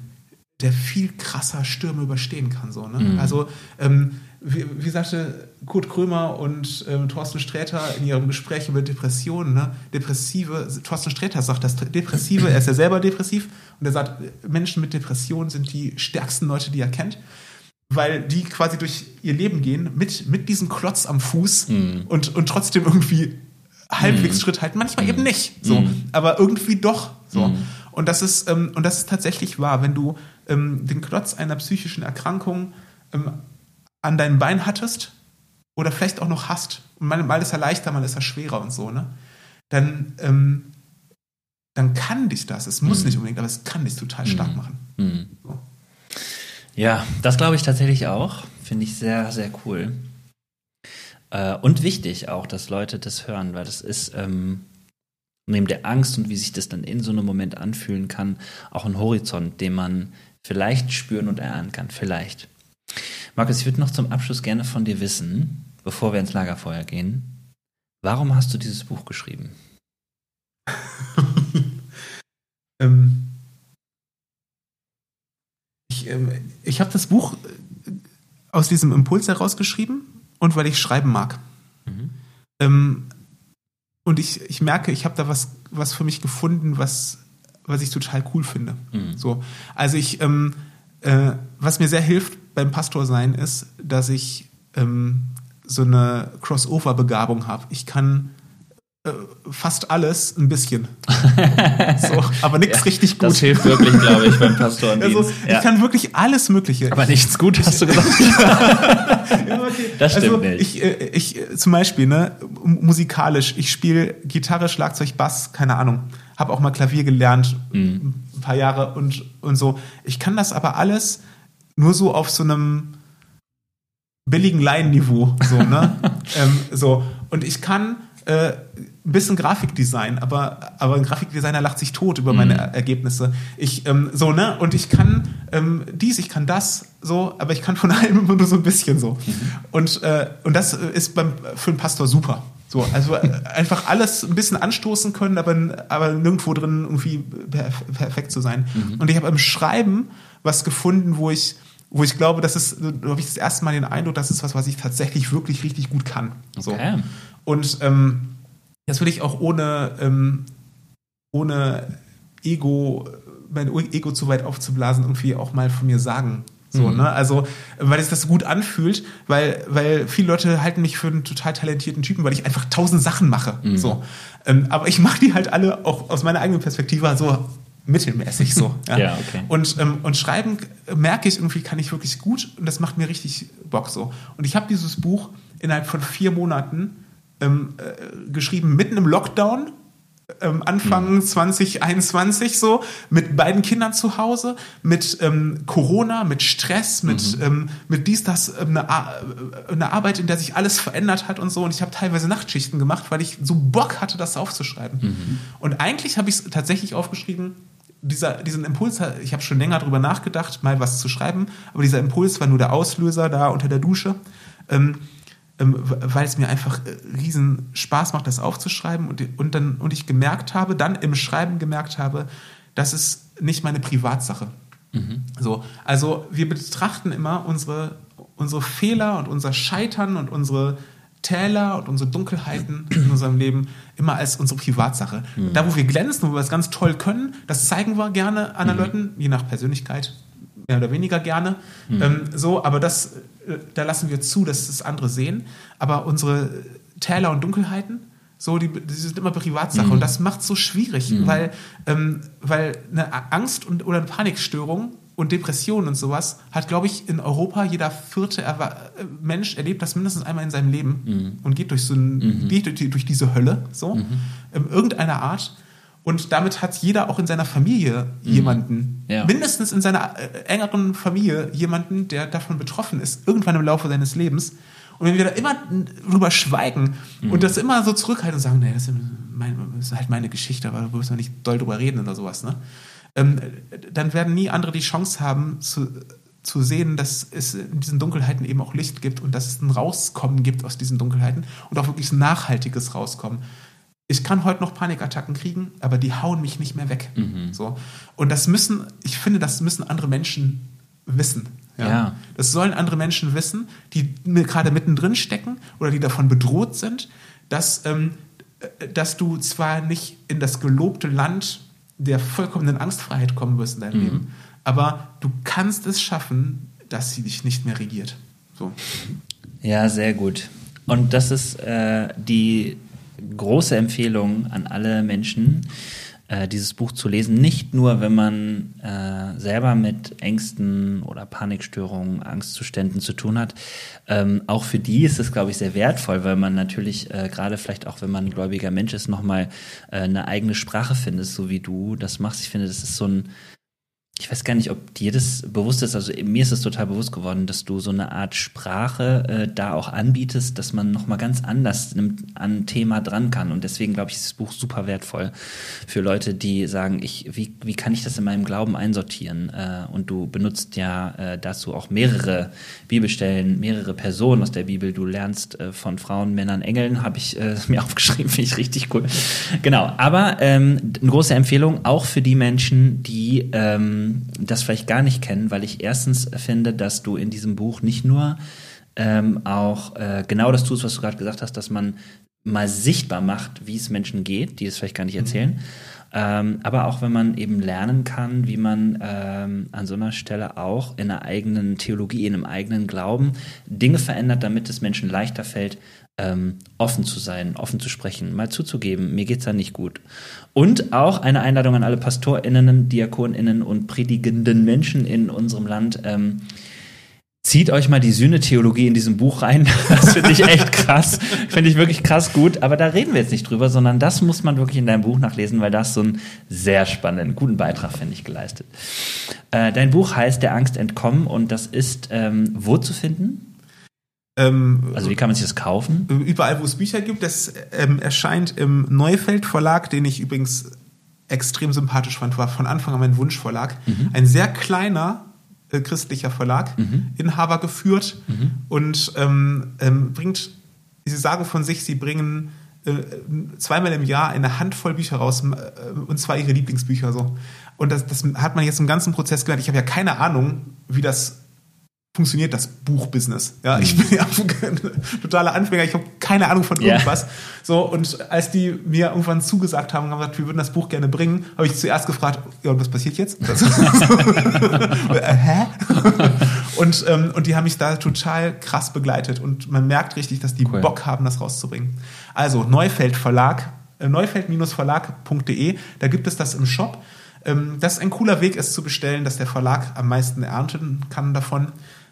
der viel krasser Stürme überstehen kann. So, ne? Mhm. Also, ähm, wie, wie sagte Kurt Krömer und ähm, Thorsten Sträter in ihrem Gespräch über Depressionen, ne? Depressive, Thorsten Sträter sagt, dass Depressive, er ist ja selber depressiv, und er sagt, Menschen mit Depressionen sind die stärksten Leute, die er kennt weil die quasi durch ihr Leben gehen mit, mit diesem Klotz am Fuß und, und trotzdem irgendwie halbwegs Schritt halten. Manchmal eben nicht, so, aber irgendwie doch so. Und das ist ähm, und das ist tatsächlich wahr, wenn du ähm, den Klotz einer psychischen Erkrankung ähm, an deinem Bein hattest oder vielleicht auch noch hast und mal, mal ist er leichter, mal ist er schwerer und so, ne? Dann ähm, dann kann dich das, es muss nicht unbedingt, aber es kann dich total stark machen. So. Ja, das glaube ich tatsächlich auch. Finde ich sehr, sehr cool. Äh, und wichtig auch, dass Leute das hören, weil das ist ähm, neben der Angst und wie sich das dann in so einem Moment anfühlen kann, auch ein Horizont, den man vielleicht spüren und erahnen kann. Vielleicht. Markus, ich würde noch zum Abschluss gerne von dir wissen, bevor wir ins Lagerfeuer gehen, warum hast du dieses Buch geschrieben? Ähm, ich ähm, ich habe das Buch äh, aus diesem Impuls herausgeschrieben und weil ich schreiben mag. Ähm, und ich, ich merke, ich habe da was, was für mich gefunden, was, was ich total cool finde. So, also ich, ähm, äh, was mir sehr hilft beim Pastor sein, ist, dass ich ähm, so eine Crossover-Begabung habe. Ich kann äh, fast alles ein bisschen. so, aber nichts richtig gut. Das hilft wirklich, glaube ich, beim Pastorendienst. Also, ich kann wirklich alles Mögliche. Aber nichts gut, hast du gesagt. Ja, okay. Das stimmt also, nicht. Ich, äh, ich äh, zum Beispiel, ne, musikalisch, ich spiele Gitarre, Schlagzeug, Bass, keine Ahnung. Habe auch mal Klavier gelernt, Mhm. ein paar Jahre und, und so. Ich kann das aber alles nur so auf so einem billigen Laienniveau. So, ne? ähm, so. Und ich kann äh, ein bisschen Grafikdesign, aber, aber ein Grafikdesigner lacht sich tot über meine Mhm. Ergebnisse. Ich, ähm, so, ne? Und ich kann ähm, dies, ich kann das, so, aber ich kann von allem immer nur so ein bisschen so. Mhm. Und, äh, und das ist beim, für einen Pastor super. So, also äh, einfach alles ein bisschen anstoßen können, aber, aber nirgendwo drin irgendwie perf perfekt zu sein. Mhm. Und ich habe im Schreiben was gefunden, wo ich, wo ich glaube, das ist, da habe ich das erste Mal den Eindruck, das ist was, was ich tatsächlich wirklich richtig gut kann. So. Okay. Und ähm, das will ich auch ohne, ähm, ohne Ego, mein Ego zu weit aufzublasen, irgendwie auch mal von mir sagen. So, ne? Also, weil es das so gut anfühlt, weil, weil viele Leute halten mich für einen total talentierten Typen, weil ich einfach tausend Sachen mache. So. Ähm, aber ich mache die halt alle auch aus meiner eigenen Perspektive so mittelmäßig so. Ja, okay. Und, ähm, und schreiben merke ich irgendwie, kann ich wirklich gut und das macht mir richtig Bock so. Und ich habe dieses Buch innerhalb von vier Monaten ähm, äh, geschrieben, mitten im Lockdown, ähm, Anfang 2021 so, mit beiden Kindern zu Hause, mit ähm, Corona, mit Stress, mit, ähm, mit dies, das, ähm, eine, Ar- äh, eine Arbeit, in der sich alles verändert hat und so. Und ich habe teilweise Nachtschichten gemacht, weil ich so Bock hatte, das aufzuschreiben. Und eigentlich habe ich es tatsächlich aufgeschrieben, dieser, diesen Impuls, ich habe schon länger drüber nachgedacht, mal was zu schreiben, aber dieser Impuls war nur der Auslöser da unter der Dusche, ähm, weil es mir einfach äh, riesen Spaß macht, das aufzuschreiben und, und, dann, und ich gemerkt habe, dann im Schreiben gemerkt habe, das ist nicht meine Privatsache. So, also wir betrachten immer unsere, unsere Fehler und unser Scheitern und unsere Täler und unsere Dunkelheiten in unserem Leben immer als unsere Privatsache. Da, wo wir glänzen, wo wir es ganz toll können, das zeigen wir gerne anderen Leuten, je nach Persönlichkeit, mehr oder weniger gerne. Ähm, so, aber das, äh, da lassen wir zu, dass das andere sehen. Aber unsere Täler und Dunkelheiten, so, die, die sind immer Privatsache. Und das macht es so schwierig, weil, ähm, weil eine Angst und, oder eine Panikstörung und Depression und sowas hat, glaube ich, in Europa jeder vierte Erwa äh, Mensch erlebt das mindestens einmal in seinem Leben und geht durch so ein, geht durch, durch diese Hölle, so, in irgendeiner Art. Und damit hat jeder auch in seiner Familie jemanden, Ja. mindestens in seiner äh, engeren Familie jemanden, der davon betroffen ist, irgendwann im Laufe seines Lebens. Und wenn wir da immer drüber schweigen und das immer so zurückhalten und sagen, nee, das ist, mein, das ist halt meine Geschichte, aber da müssen wir nicht doll drüber reden oder sowas, ne? Ähm, dann werden nie andere die Chance haben, zu, zu sehen, dass es in diesen Dunkelheiten eben auch Licht gibt und dass es ein Rauskommen gibt aus diesen Dunkelheiten und auch wirklich ein nachhaltiges Rauskommen. Ich kann heute noch Panikattacken kriegen, aber die hauen mich nicht mehr weg. So. Und das müssen, ich finde, das müssen andere Menschen wissen. Ja. Das sollen andere Menschen wissen, die gerade mittendrin stecken oder die davon bedroht sind, dass, ähm, äh, dass du zwar nicht in das gelobte Land der vollkommenen Angstfreiheit kommen wirst in deinem Leben, aber du kannst es schaffen, dass sie dich nicht mehr regiert. So. Ja, sehr gut. Und das ist äh, die große Empfehlung an alle Menschen, äh, dieses Buch zu lesen. Nicht nur, wenn man äh, selber mit Ängsten oder Panikstörungen, Angstzuständen zu tun hat. Ähm, auch für die ist es, glaube ich, sehr wertvoll, weil man natürlich äh, gerade vielleicht auch, wenn man ein gläubiger Mensch ist, nochmal äh, eine eigene Sprache findet, so wie du das machst. Ich finde, das ist so ein ich weiß gar nicht, ob dir das bewusst ist. Also mir ist es total bewusst geworden, dass du so eine Art Sprache äh, da auch anbietest, dass man noch mal ganz anders an ein Thema dran kann. Und deswegen glaube ich, ist das Buch super wertvoll für Leute, die sagen, ich, wie, wie kann ich das in meinem Glauben einsortieren? Äh, und du benutzt ja äh, dazu auch mehrere Bibelstellen, mehrere Personen aus der Bibel. Du lernst äh, von Frauen, Männern, Engeln, habe ich äh, mir aufgeschrieben, finde ich richtig cool. Genau, aber ähm, eine große Empfehlung auch für die Menschen, die ähm, das vielleicht gar nicht kennen, weil ich erstens finde, dass du in diesem Buch nicht nur ähm, auch äh, genau das tust, was du gerade gesagt hast, dass man mal sichtbar macht, wie es Menschen geht, die es vielleicht gar nicht erzählen. Ähm, aber auch wenn man eben lernen kann, wie man ähm, an so einer Stelle auch in einer eigenen Theologie, in einem eigenen Glauben Dinge verändert, damit es Menschen leichter fällt, ähm, offen zu sein, offen zu sprechen, mal zuzugeben, mir geht's da nicht gut. Und auch eine Einladung an alle PastorInnen, DiakonInnen und predigenden Menschen in unserem Land. Ähm, Zieht euch mal die Sühne-Theologie in diesem Buch rein. Das finde ich echt krass. Finde ich wirklich krass gut. Aber da reden wir jetzt nicht drüber, sondern das muss man wirklich in deinem Buch nachlesen, weil das so einen sehr spannenden, guten Beitrag, finde ich, geleistet. Äh, dein Buch heißt Der Angst entkommen und das ist ähm, wo zu finden? Ähm, Also wie kann man sich das kaufen? überall, wo es Bücher gibt. Das ähm, erscheint im Neufeld Verlag, den ich übrigens extrem sympathisch fand, war von Anfang an mein Wunschverlag. Ein sehr kleiner äh, christlicher Verlag, Inhaber geführt und ähm, ähm, bringt, sie sagen von sich, sie bringen äh, zweimal im Jahr eine Handvoll Bücher raus, äh, und zwar ihre Lieblingsbücher so. Und das, das hat man jetzt im ganzen Prozess gelernt. Ich habe ja keine Ahnung, wie das funktioniert das Buchbusiness. Ja, ich bin ja ein totaler Anfänger, ich habe keine Ahnung von irgendwas. So, und als die mir irgendwann zugesagt haben und haben gesagt, wir würden das Buch gerne bringen, habe ich zuerst gefragt, ja, und was passiert jetzt? Äh, hä? und, ähm, und die haben mich da total krass begleitet und man merkt richtig, dass die Cool. Bock haben, das rauszubringen. Also, Neufeld Verlag, äh, neufeld-verlag.de, da gibt es das im Shop. Ähm, das ist ein cooler Weg, es zu bestellen, dass der Verlag am meisten ernten kann davon,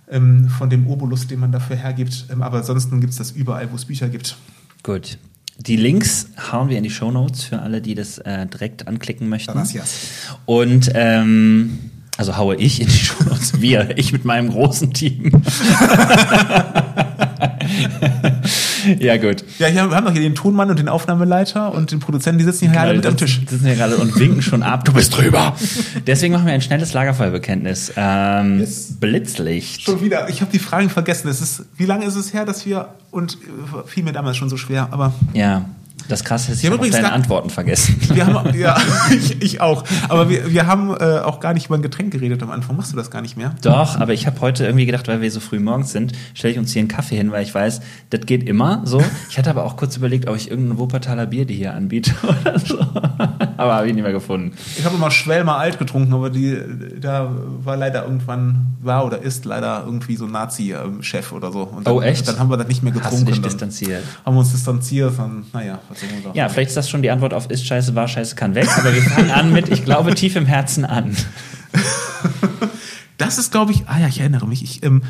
ähm, von dem Obolus, den man dafür hergibt. Ähm, aber ansonsten gibt es das überall, wo es Bücher gibt. Gut. Die Links hauen wir in die Shownotes für alle, die das äh, direkt anklicken möchten. Gracias. Und ähm, also haue ich in die Shownotes. Wir, ich mit meinem großen Team. ja, gut. Ja, wir haben doch hier den Tonmann und den Aufnahmeleiter und den Produzenten, die sitzen hier alle mit am Tisch. Sitzen hier gerade und winken schon ab. Du bist drüber. Deswegen machen wir ein schnelles Lagerfeuerbekenntnis. Ähm, Yes. Blitzlicht. Schon wieder. Ich habe die Fragen vergessen. Es ist, wie lange ist es her, dass wir und äh, fiel mir damals schon so schwer. Aber Ja, das krasse ist, ich habe deine Antworten vergessen. wir haben ja, ich, ich auch. Aber wir, wir haben äh, auch gar nicht über ein Getränk geredet am Anfang. Machst du das gar nicht mehr? Doch, aber ich habe heute irgendwie gedacht, weil wir so früh morgens sind, stelle ich uns hier einen Kaffee hin, weil ich weiß, das geht immer so. Ich hatte aber auch kurz überlegt, ob ich irgendein Wuppertaler Bier die hier anbiete oder so. Aber habe ich nicht mehr gefunden. Ich habe immer Schwelmer alt getrunken, aber die da war leider irgendwann war oder ist leider irgendwie so Nazi-Chef oder so. Und dann, Oh, echt? Dann haben wir das nicht mehr Hast du getrunken. dich distanziert? haben wir uns distanziert. Dann, naja, Ja, vielleicht ist das schon die Antwort auf ist scheiße, war scheiße, kann weg. Aber wir fangen an mit, ich glaube, tief im Herzen an. Das ist, glaube ich, ah ja, ich erinnere mich. Ich, ähm,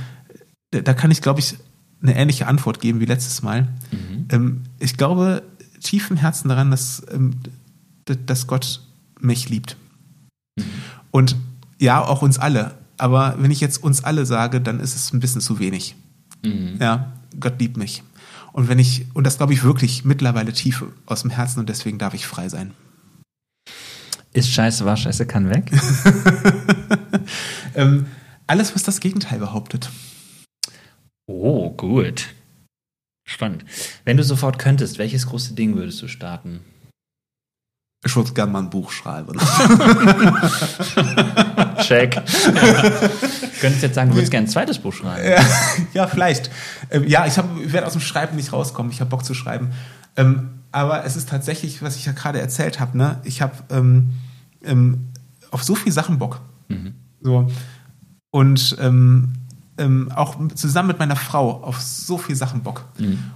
da kann ich, glaube ich, eine ähnliche Antwort geben wie letztes Mal. Mhm. Ähm, ich glaube tief im Herzen daran, dass, ähm, dass Gott mich liebt. Mhm. Und ja, auch uns alle. Aber wenn ich jetzt uns alle sage, dann ist es ein bisschen zu wenig. Mhm. Ja, Gott liebt mich. Und wenn ich, und das glaube ich wirklich mittlerweile tief aus dem Herzen und deswegen darf ich frei sein. Ist scheiße, war scheiße, kann weg. Ähm, Alles, was das Gegenteil behauptet. Oh, gut. Spannend. Wenn du sofort könntest, welches große Ding würdest du starten? Ich würde gerne mal ein Buch schreiben. Check. Könntest jetzt sagen, du würdest gerne ein zweites Buch schreiben. Ja, ja vielleicht. Ähm, ja, ich, hab- ich werde aus dem Schreiben nicht rauskommen. Ich habe Bock zu schreiben. Ähm, aber es ist tatsächlich, was ich ja gerade erzählt habe, ne? ich habe ähm, ähm, auf so viele Sachen Bock. So. Und ähm, ähm, auch zusammen mit meiner Frau auf so viele Sachen Bock.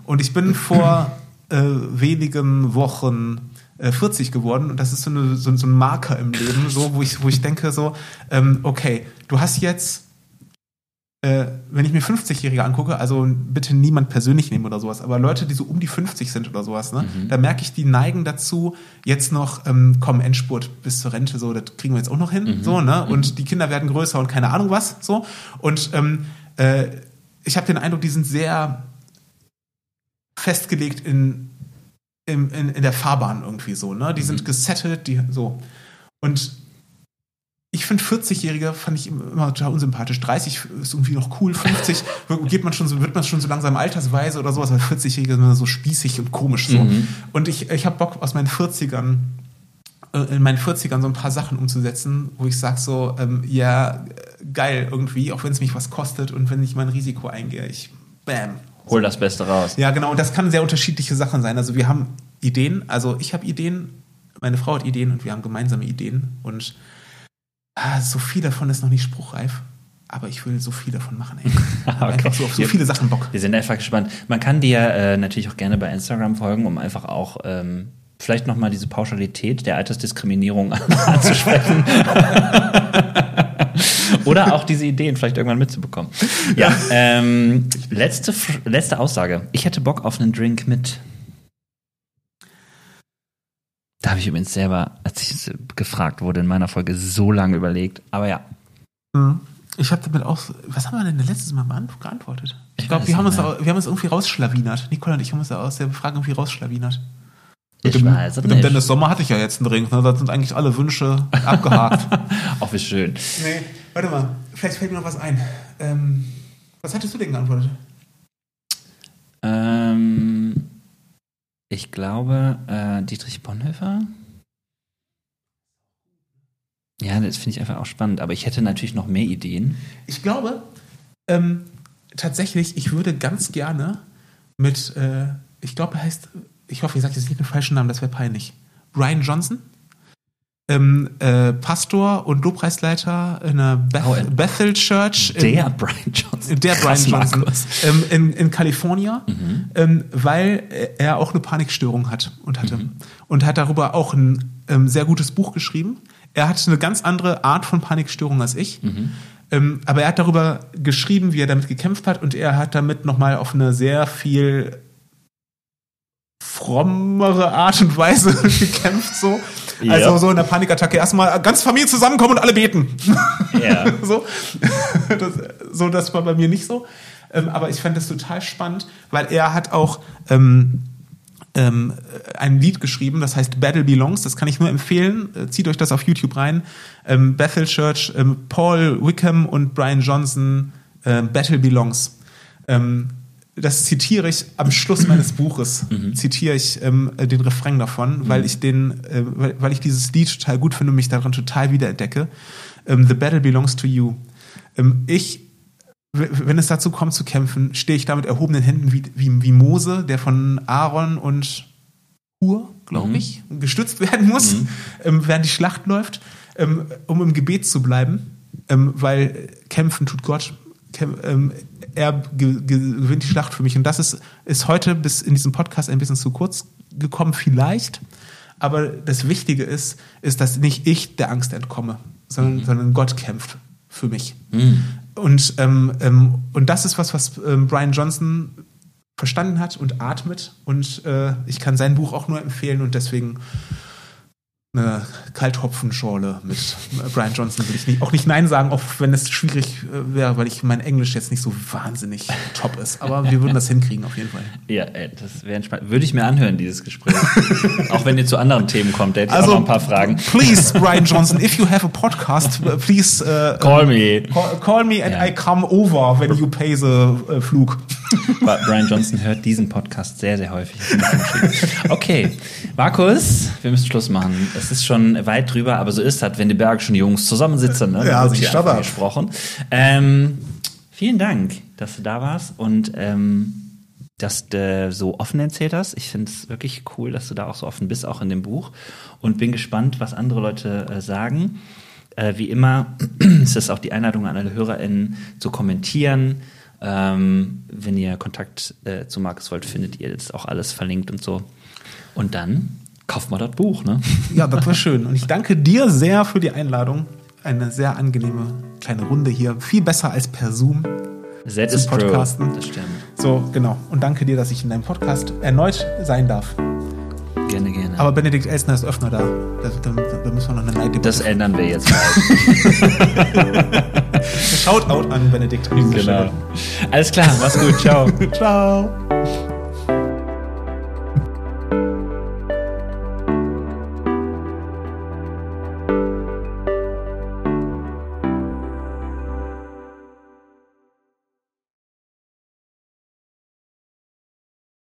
Und ich bin vor äh, wenigen Wochen äh, 40 geworden. Und das ist so, eine, so, so ein Marker im Leben, so, wo, ich, wo ich denke, so, ähm, okay, du hast jetzt äh, wenn ich mir 50-Jährige angucke, also bitte niemand persönlich nehmen oder sowas, aber Leute, die so um die 50 sind oder sowas, ne, da merke ich, die neigen dazu, jetzt noch, ähm, komm, Endspurt bis zur Rente, so, das kriegen wir jetzt auch noch hin, so, ne, und die Kinder werden größer und keine Ahnung was, so, und ähm, äh, ich habe den Eindruck, die sind sehr festgelegt in, in, in, in der Fahrbahn irgendwie so, ne, die sind gesettelt, die, so, und ich finde 40-Jährige fand ich immer total unsympathisch. 30 ist irgendwie noch cool, 50 geht man schon so, wird man schon so langsam altersweise oder sowas, weil 40-Jährige sind immer so spießig und komisch so. Und ich, ich habe Bock aus meinen 40ern äh, in meinen 40ern so ein paar Sachen umzusetzen, wo ich sage so, ähm, ja, geil irgendwie, auch wenn es mich was kostet und wenn ich mein Risiko eingehe, ich bam. Hol das Beste raus. Ja, genau, und das kann sehr unterschiedliche Sachen sein. Also wir haben Ideen, also ich habe Ideen, meine Frau hat Ideen und wir haben gemeinsame Ideen und ah, so viel davon ist noch nicht spruchreif. Aber ich will so viel davon machen. Ey. Einfach so auf so viele Sachen Bock. Wir sind einfach gespannt. Man kann dir äh, natürlich auch gerne bei Instagram folgen, um einfach auch ähm, vielleicht nochmal diese Pauschalität der Altersdiskriminierung anzusprechen. Oder auch diese Ideen vielleicht irgendwann mitzubekommen. Ja, ähm, letzte, letzte Aussage. Ich hätte Bock auf einen Drink mit. Da habe ich übrigens selber, als ich gefragt wurde in meiner Folge, so lange überlegt. Aber ja, Mhm. Ich habe damit auch. Was haben wir denn letztes Mal geantwortet? Ich Ich glaube, wir, haben uns da- wir haben uns irgendwie rausschlawinert. Nicole und ich haben uns da aus der Frage irgendwie rausschlawinert. Ich dem, mit dem. Dennis Sommer hatte ich ja jetzt einen Drink. Ne? Da sind eigentlich alle Wünsche abgehakt. Auch wie schön. nee, warte mal. Vielleicht fällt mir noch was ein. Ähm, was hattest du denn geantwortet? Ähm, ich glaube, äh, Dietrich Bonhoeffer. Ja, das finde ich einfach auch spannend. Aber ich hätte natürlich noch mehr Ideen. Ich glaube, ähm, tatsächlich, ich würde ganz gerne mit, äh, ich glaube, er heißt, ich hoffe, ich sage jetzt nicht den falschen Namen, das wäre peinlich. Brian Johnson, ähm, äh, Pastor und Lobpreisleiter in einer Beth Oh, in- Bethel Church. in- Der Brian Johnson. der Brian Krass, Johnson Markus. ähm, in, in Kalifornien, ähm, weil er auch eine Panikstörung hat und hatte. Und hat darüber auch ein ähm, sehr gutes Buch geschrieben. Er hat eine ganz andere Art von Panikstörung als ich. Ähm, aber er hat darüber geschrieben, wie er damit gekämpft hat und er hat damit nochmal auf eine sehr viel frommere Art und Weise gekämpft so. Ja. Also so in der Panikattacke erstmal ganz Familie zusammenkommen und alle beten. Ja. so. Das, so, das war bei mir nicht so. Ähm, aber ich fand das total spannend, weil er hat auch ähm, ähm, ein Lied geschrieben, das heißt Battle Belongs. Das kann ich nur empfehlen. Äh, Zieht euch das auf YouTube rein. Ähm, Bethel Church, ähm, Paul Wickham und Brian Johnson, äh, Battle Belongs. Ähm, das zitiere ich am Schluss meines Buches, zitiere ich ähm, äh, den Refrain davon, weil ich den, äh, weil, weil ich dieses Lied total gut finde und mich daran total wiederentdecke. Ähm, The battle belongs to you. Ähm, ich, wenn es dazu kommt zu kämpfen, stehe ich da mit erhobenen Händen wie, wie, wie Mose, der von Aaron und Hur, glaube ich, gestützt werden muss, ähm, während die Schlacht läuft, ähm, um im Gebet zu bleiben, ähm, weil kämpfen tut Gott. Ähm, er ge ge gewinnt die Schlacht für mich. Und das ist, ist heute bis in diesem Podcast ein bisschen zu kurz gekommen, vielleicht. Aber das Wichtige ist, ist, dass nicht ich der Angst entkomme, sondern, sondern Gott kämpft für mich. Und, ähm, ähm, und das ist was, was ähm, Brian Johnson verstanden hat und atmet. Und äh, ich kann sein Buch auch nur empfehlen und deswegen eine Kalthopfenschorle mit Brian Johnson will ich nicht, auch nicht Nein sagen, auch wenn es schwierig äh, wäre, weil ich mein Englisch jetzt nicht so wahnsinnig top ist. Aber wir würden das hinkriegen, auf jeden Fall. Ja, ey, das wäre entspannt. Würde ich mir anhören, dieses Gespräch. auch wenn ihr zu anderen Themen kommt, da hätte ich Also, auch noch ein paar Fragen. Please, Brian Johnson, if you have a podcast, uh, please uh, Call me. call, call me and Ja. I come over when you pay the uh, Flug. Brian Johnson hört diesen Podcast sehr, sehr häufig. Okay, Markus, wir müssen Schluss machen. Es ist schon weit drüber, aber so ist das, wenn die bergischen Jungs zusammensitzen. Ne? Ja, sie stabbert. gesprochen. Ähm, vielen Dank, dass du da warst und ähm, dass du so offen erzählt hast. Ich finde es wirklich cool, dass du da auch so offen bist, auch in dem Buch. Und bin gespannt, was andere Leute äh, sagen. Äh, wie immer ist es auch die Einladung an alle HörerInnen zu kommentieren. Ähm, wenn ihr Kontakt äh, zu Markus wollt, findet ihr jetzt auch alles verlinkt und so. Und dann kauft mal das Buch, ne? Ja, das war schön. Und ich danke dir sehr für die Einladung. Eine sehr angenehme kleine Runde hier. Viel besser als per Zoom. That Zum is true. Podcasten. Das stimmt. So, genau. Und danke dir, dass ich in deinem Podcast erneut sein darf. Gerne, gerne. Aber Benedikt Elsner ist öfter da. Da, da, da müssen wir noch eine Neiddebatte. das ändern wir jetzt mal. Shoutout an Benedikt. genau. Alles klar, mach's gut. Ciao. Ciao.